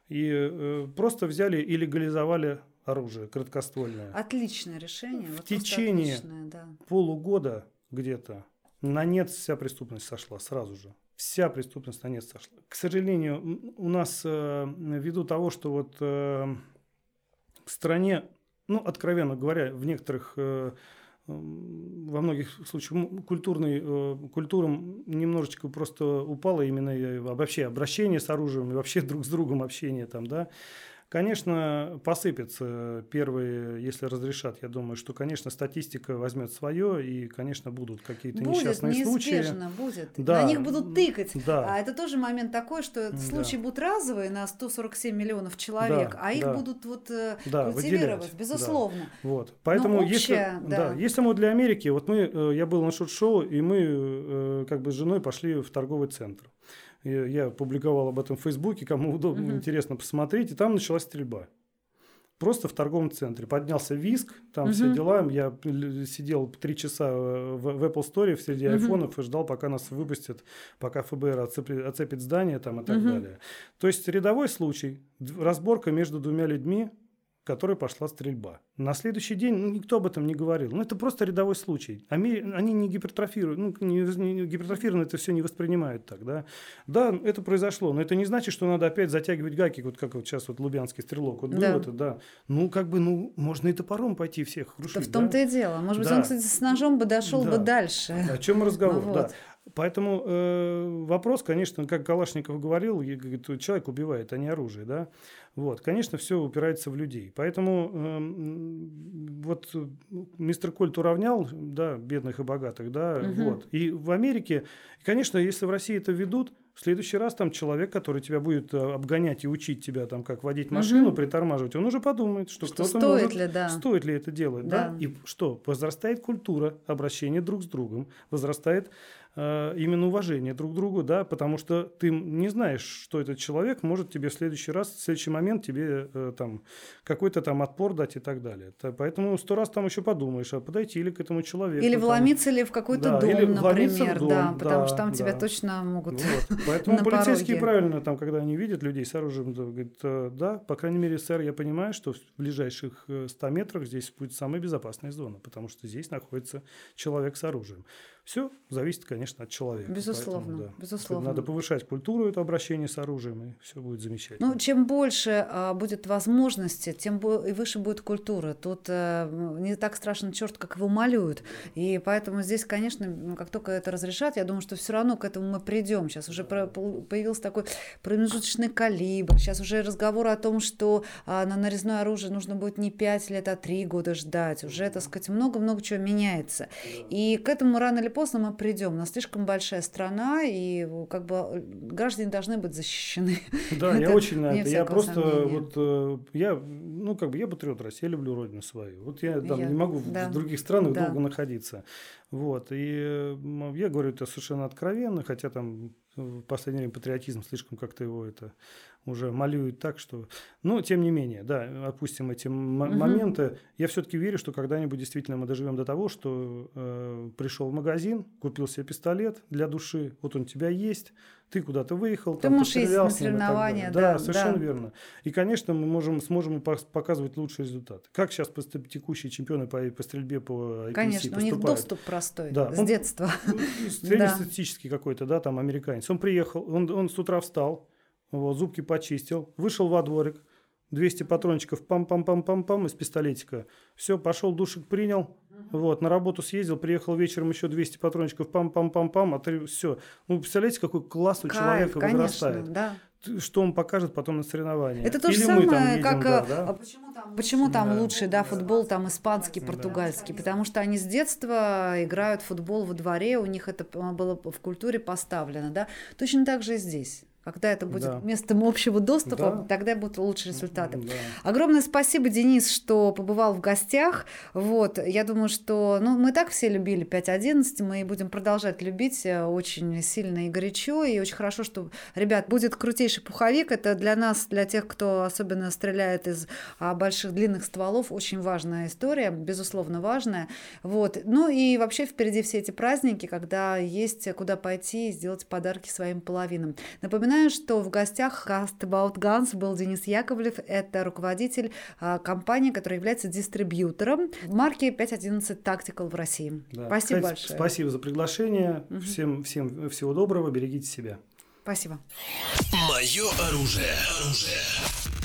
и э, просто взяли и легализовали оружие краткоствольное. Отличное решение. В вот течение да. полугода где-то на нет вся преступность сошла сразу же. Вся преступность на нет сошла. К сожалению, у нас э, ввиду того, что вот э, в стране, ну, откровенно говоря, в некоторых э, во многих случаях культурный, культурам немножечко просто упало именно вообще обращение с оружием и вообще [laughs] друг с другом общение там, да. Конечно, посыпется первые, если разрешат, я думаю, что, конечно, статистика возьмет свое, и, конечно, будут какие-то будет, несчастные случаи. будет. Да. На них будут тыкать. Да. А это тоже момент такой, что да. случаи будут разовые на 147 миллионов человек, да, а их да. будут вот э, да, культивировать, выделять. безусловно. Да. Вот. Поэтому, общая, если, да. Да, если мы для Америки, вот мы, э, я был на шот-шоу, и мы э, как бы с женой пошли в торговый центр. Я публиковал об этом в Фейсбуке, кому удобно, угу. интересно посмотреть. И там началась стрельба. Просто в торговом центре. Поднялся виск, там угу. все дела. Я сидел три часа в, в Apple Store среди угу. айфонов и ждал, пока нас выпустят, пока ФБР оцепит, оцепит здание там, и так угу. далее. То есть рядовой случай, разборка между двумя людьми, которой пошла стрельба. На следующий день ну, никто об этом не говорил. Ну, это просто рядовой случай. Они, они не гипертрофируют, ну, не, не гипертрофированно это все не воспринимают так, да. Да, это произошло, но это не значит, что надо опять затягивать гайки, вот как вот сейчас вот Лубянский стрелок. Вот да. был это, да. Ну, как бы, ну, можно и топором пойти всех крушить. Да в том-то да? и дело. Может быть, да. он, кстати, с ножом бы дошел да. бы дальше. О чем разговор, ну, [laughs] вот. да. Поэтому э, вопрос, конечно, как Калашников говорил, говорит, человек убивает, а не оружие, да. Вот, конечно, все упирается в людей. Поэтому э, вот мистер Кольт уравнял, да, бедных и богатых, да, угу. вот. И в Америке, конечно, если в России это ведут, в следующий раз там человек, который тебя будет э, обгонять и учить тебя там, как водить машину, угу. притормаживать, он уже подумает, что, что кто-то стоит может, ли, да. стоит ли это делать, да. да, и что возрастает культура обращения друг с другом, возрастает именно уважение друг к другу, да, потому что ты не знаешь, что этот человек может тебе в следующий раз, в следующий момент тебе э, там какой-то там отпор дать и так далее. Поэтому сто раз там еще подумаешь, а подойти ли к этому человеку. Или вломиться ли в какой-то да, дом, например, дом, да, потому да, что там да. тебя точно могут вот. [laughs] Поэтому полицейские правильно, там, когда они видят людей с оружием, говорят, «Э, да, по крайней мере, сэр, я понимаю, что в ближайших 100 метрах здесь будет самая безопасная зона, потому что здесь находится человек с оружием. Все зависит, конечно, от человека. Безусловно, Поэтому, да, безусловно. Надо повышать культуру это обращение с оружием, и все будет замечательно. Ну, чем больше а, будет возможности, тем и выше будет культура. Тут а, не так страшно черт, как его малюют. И поэтому здесь, конечно, ну, как только это разрешат, я думаю, что все равно к этому мы придем. Сейчас уже про, появился такой промежуточный калибр. Сейчас уже разговор о том, что а, на нарезное оружие нужно будет не 5 лет, а 3 года ждать. Уже, так сказать, много-много чего меняется. И к этому рано или поздно мы придем. У нас слишком большая страна, и как бы э, граждане должны быть защищены. [laughs] Да, я очень на это. Я просто вот э, я ну как бы я патриот России, я люблю родину свою. Вот я там не могу в других странах долго находиться. Вот и я говорю это совершенно откровенно, хотя там в последнее время патриотизм слишком как-то его это уже малюет так, что... Но, тем не менее, да, опустим эти угу. моменты. Я все-таки верю, что когда-нибудь действительно мы доживем до того, что э, пришел в магазин, купил себе пистолет для души, вот он у тебя есть, ты куда-то выехал, ты там можешь на соревнования, да, да, совершенно да. верно. И, конечно, мы можем, сможем показывать лучшие результаты. Как сейчас текущие чемпионы по, по стрельбе по IPC Конечно, поступают. у них доступ простой да. с он, детства. [laughs] [laughs] Среднестатистический какой-то, да, там американец. Он приехал, он, он с утра встал, вот, зубки почистил, вышел во дворик, 200 патрончиков, пам-пам-пам-пам-пам из пистолетика. Все, пошел душик принял, вот, на работу съездил, приехал вечером еще 200 патрончиков, пам-пам-пам-пам, а ты все. Ну, представляете, какой класс у Кайф, человека конечно, возрастает. Да. Что он покажет потом на соревнованиях. Это то же Или самое, едем, как да, да? А почему там, почему там да. лучший да, футбол, там испанский, португальский, да. потому что они с детства играют в футбол во дворе, у них это было в культуре поставлено. Да? Точно так же и здесь. Когда это будет да. местом общего доступа, да. тогда будут лучшие результаты. Да. Огромное спасибо, Денис, что побывал в гостях. Вот, я думаю, что ну, мы так все любили 5.11, мы будем продолжать любить э, очень сильно и горячо. И очень хорошо, что, ребят, будет крутейший пуховик. Это для нас, для тех, кто особенно стреляет из а, больших длинных стволов, очень важная история, безусловно важная. Вот. Ну и вообще впереди все эти праздники, когда есть куда пойти и сделать подарки своим половинам. Напоминаю, Напоминаю, что в гостях Cast About Guns был Денис Яковлев. Это руководитель а, компании, которая является дистрибьютором марки 511 Tactical в России. Да. Спасибо Кстати, большое. Спасибо за приглашение. Угу. Всем, всем всего доброго. Берегите себя. Спасибо. Мое оружие. оружие.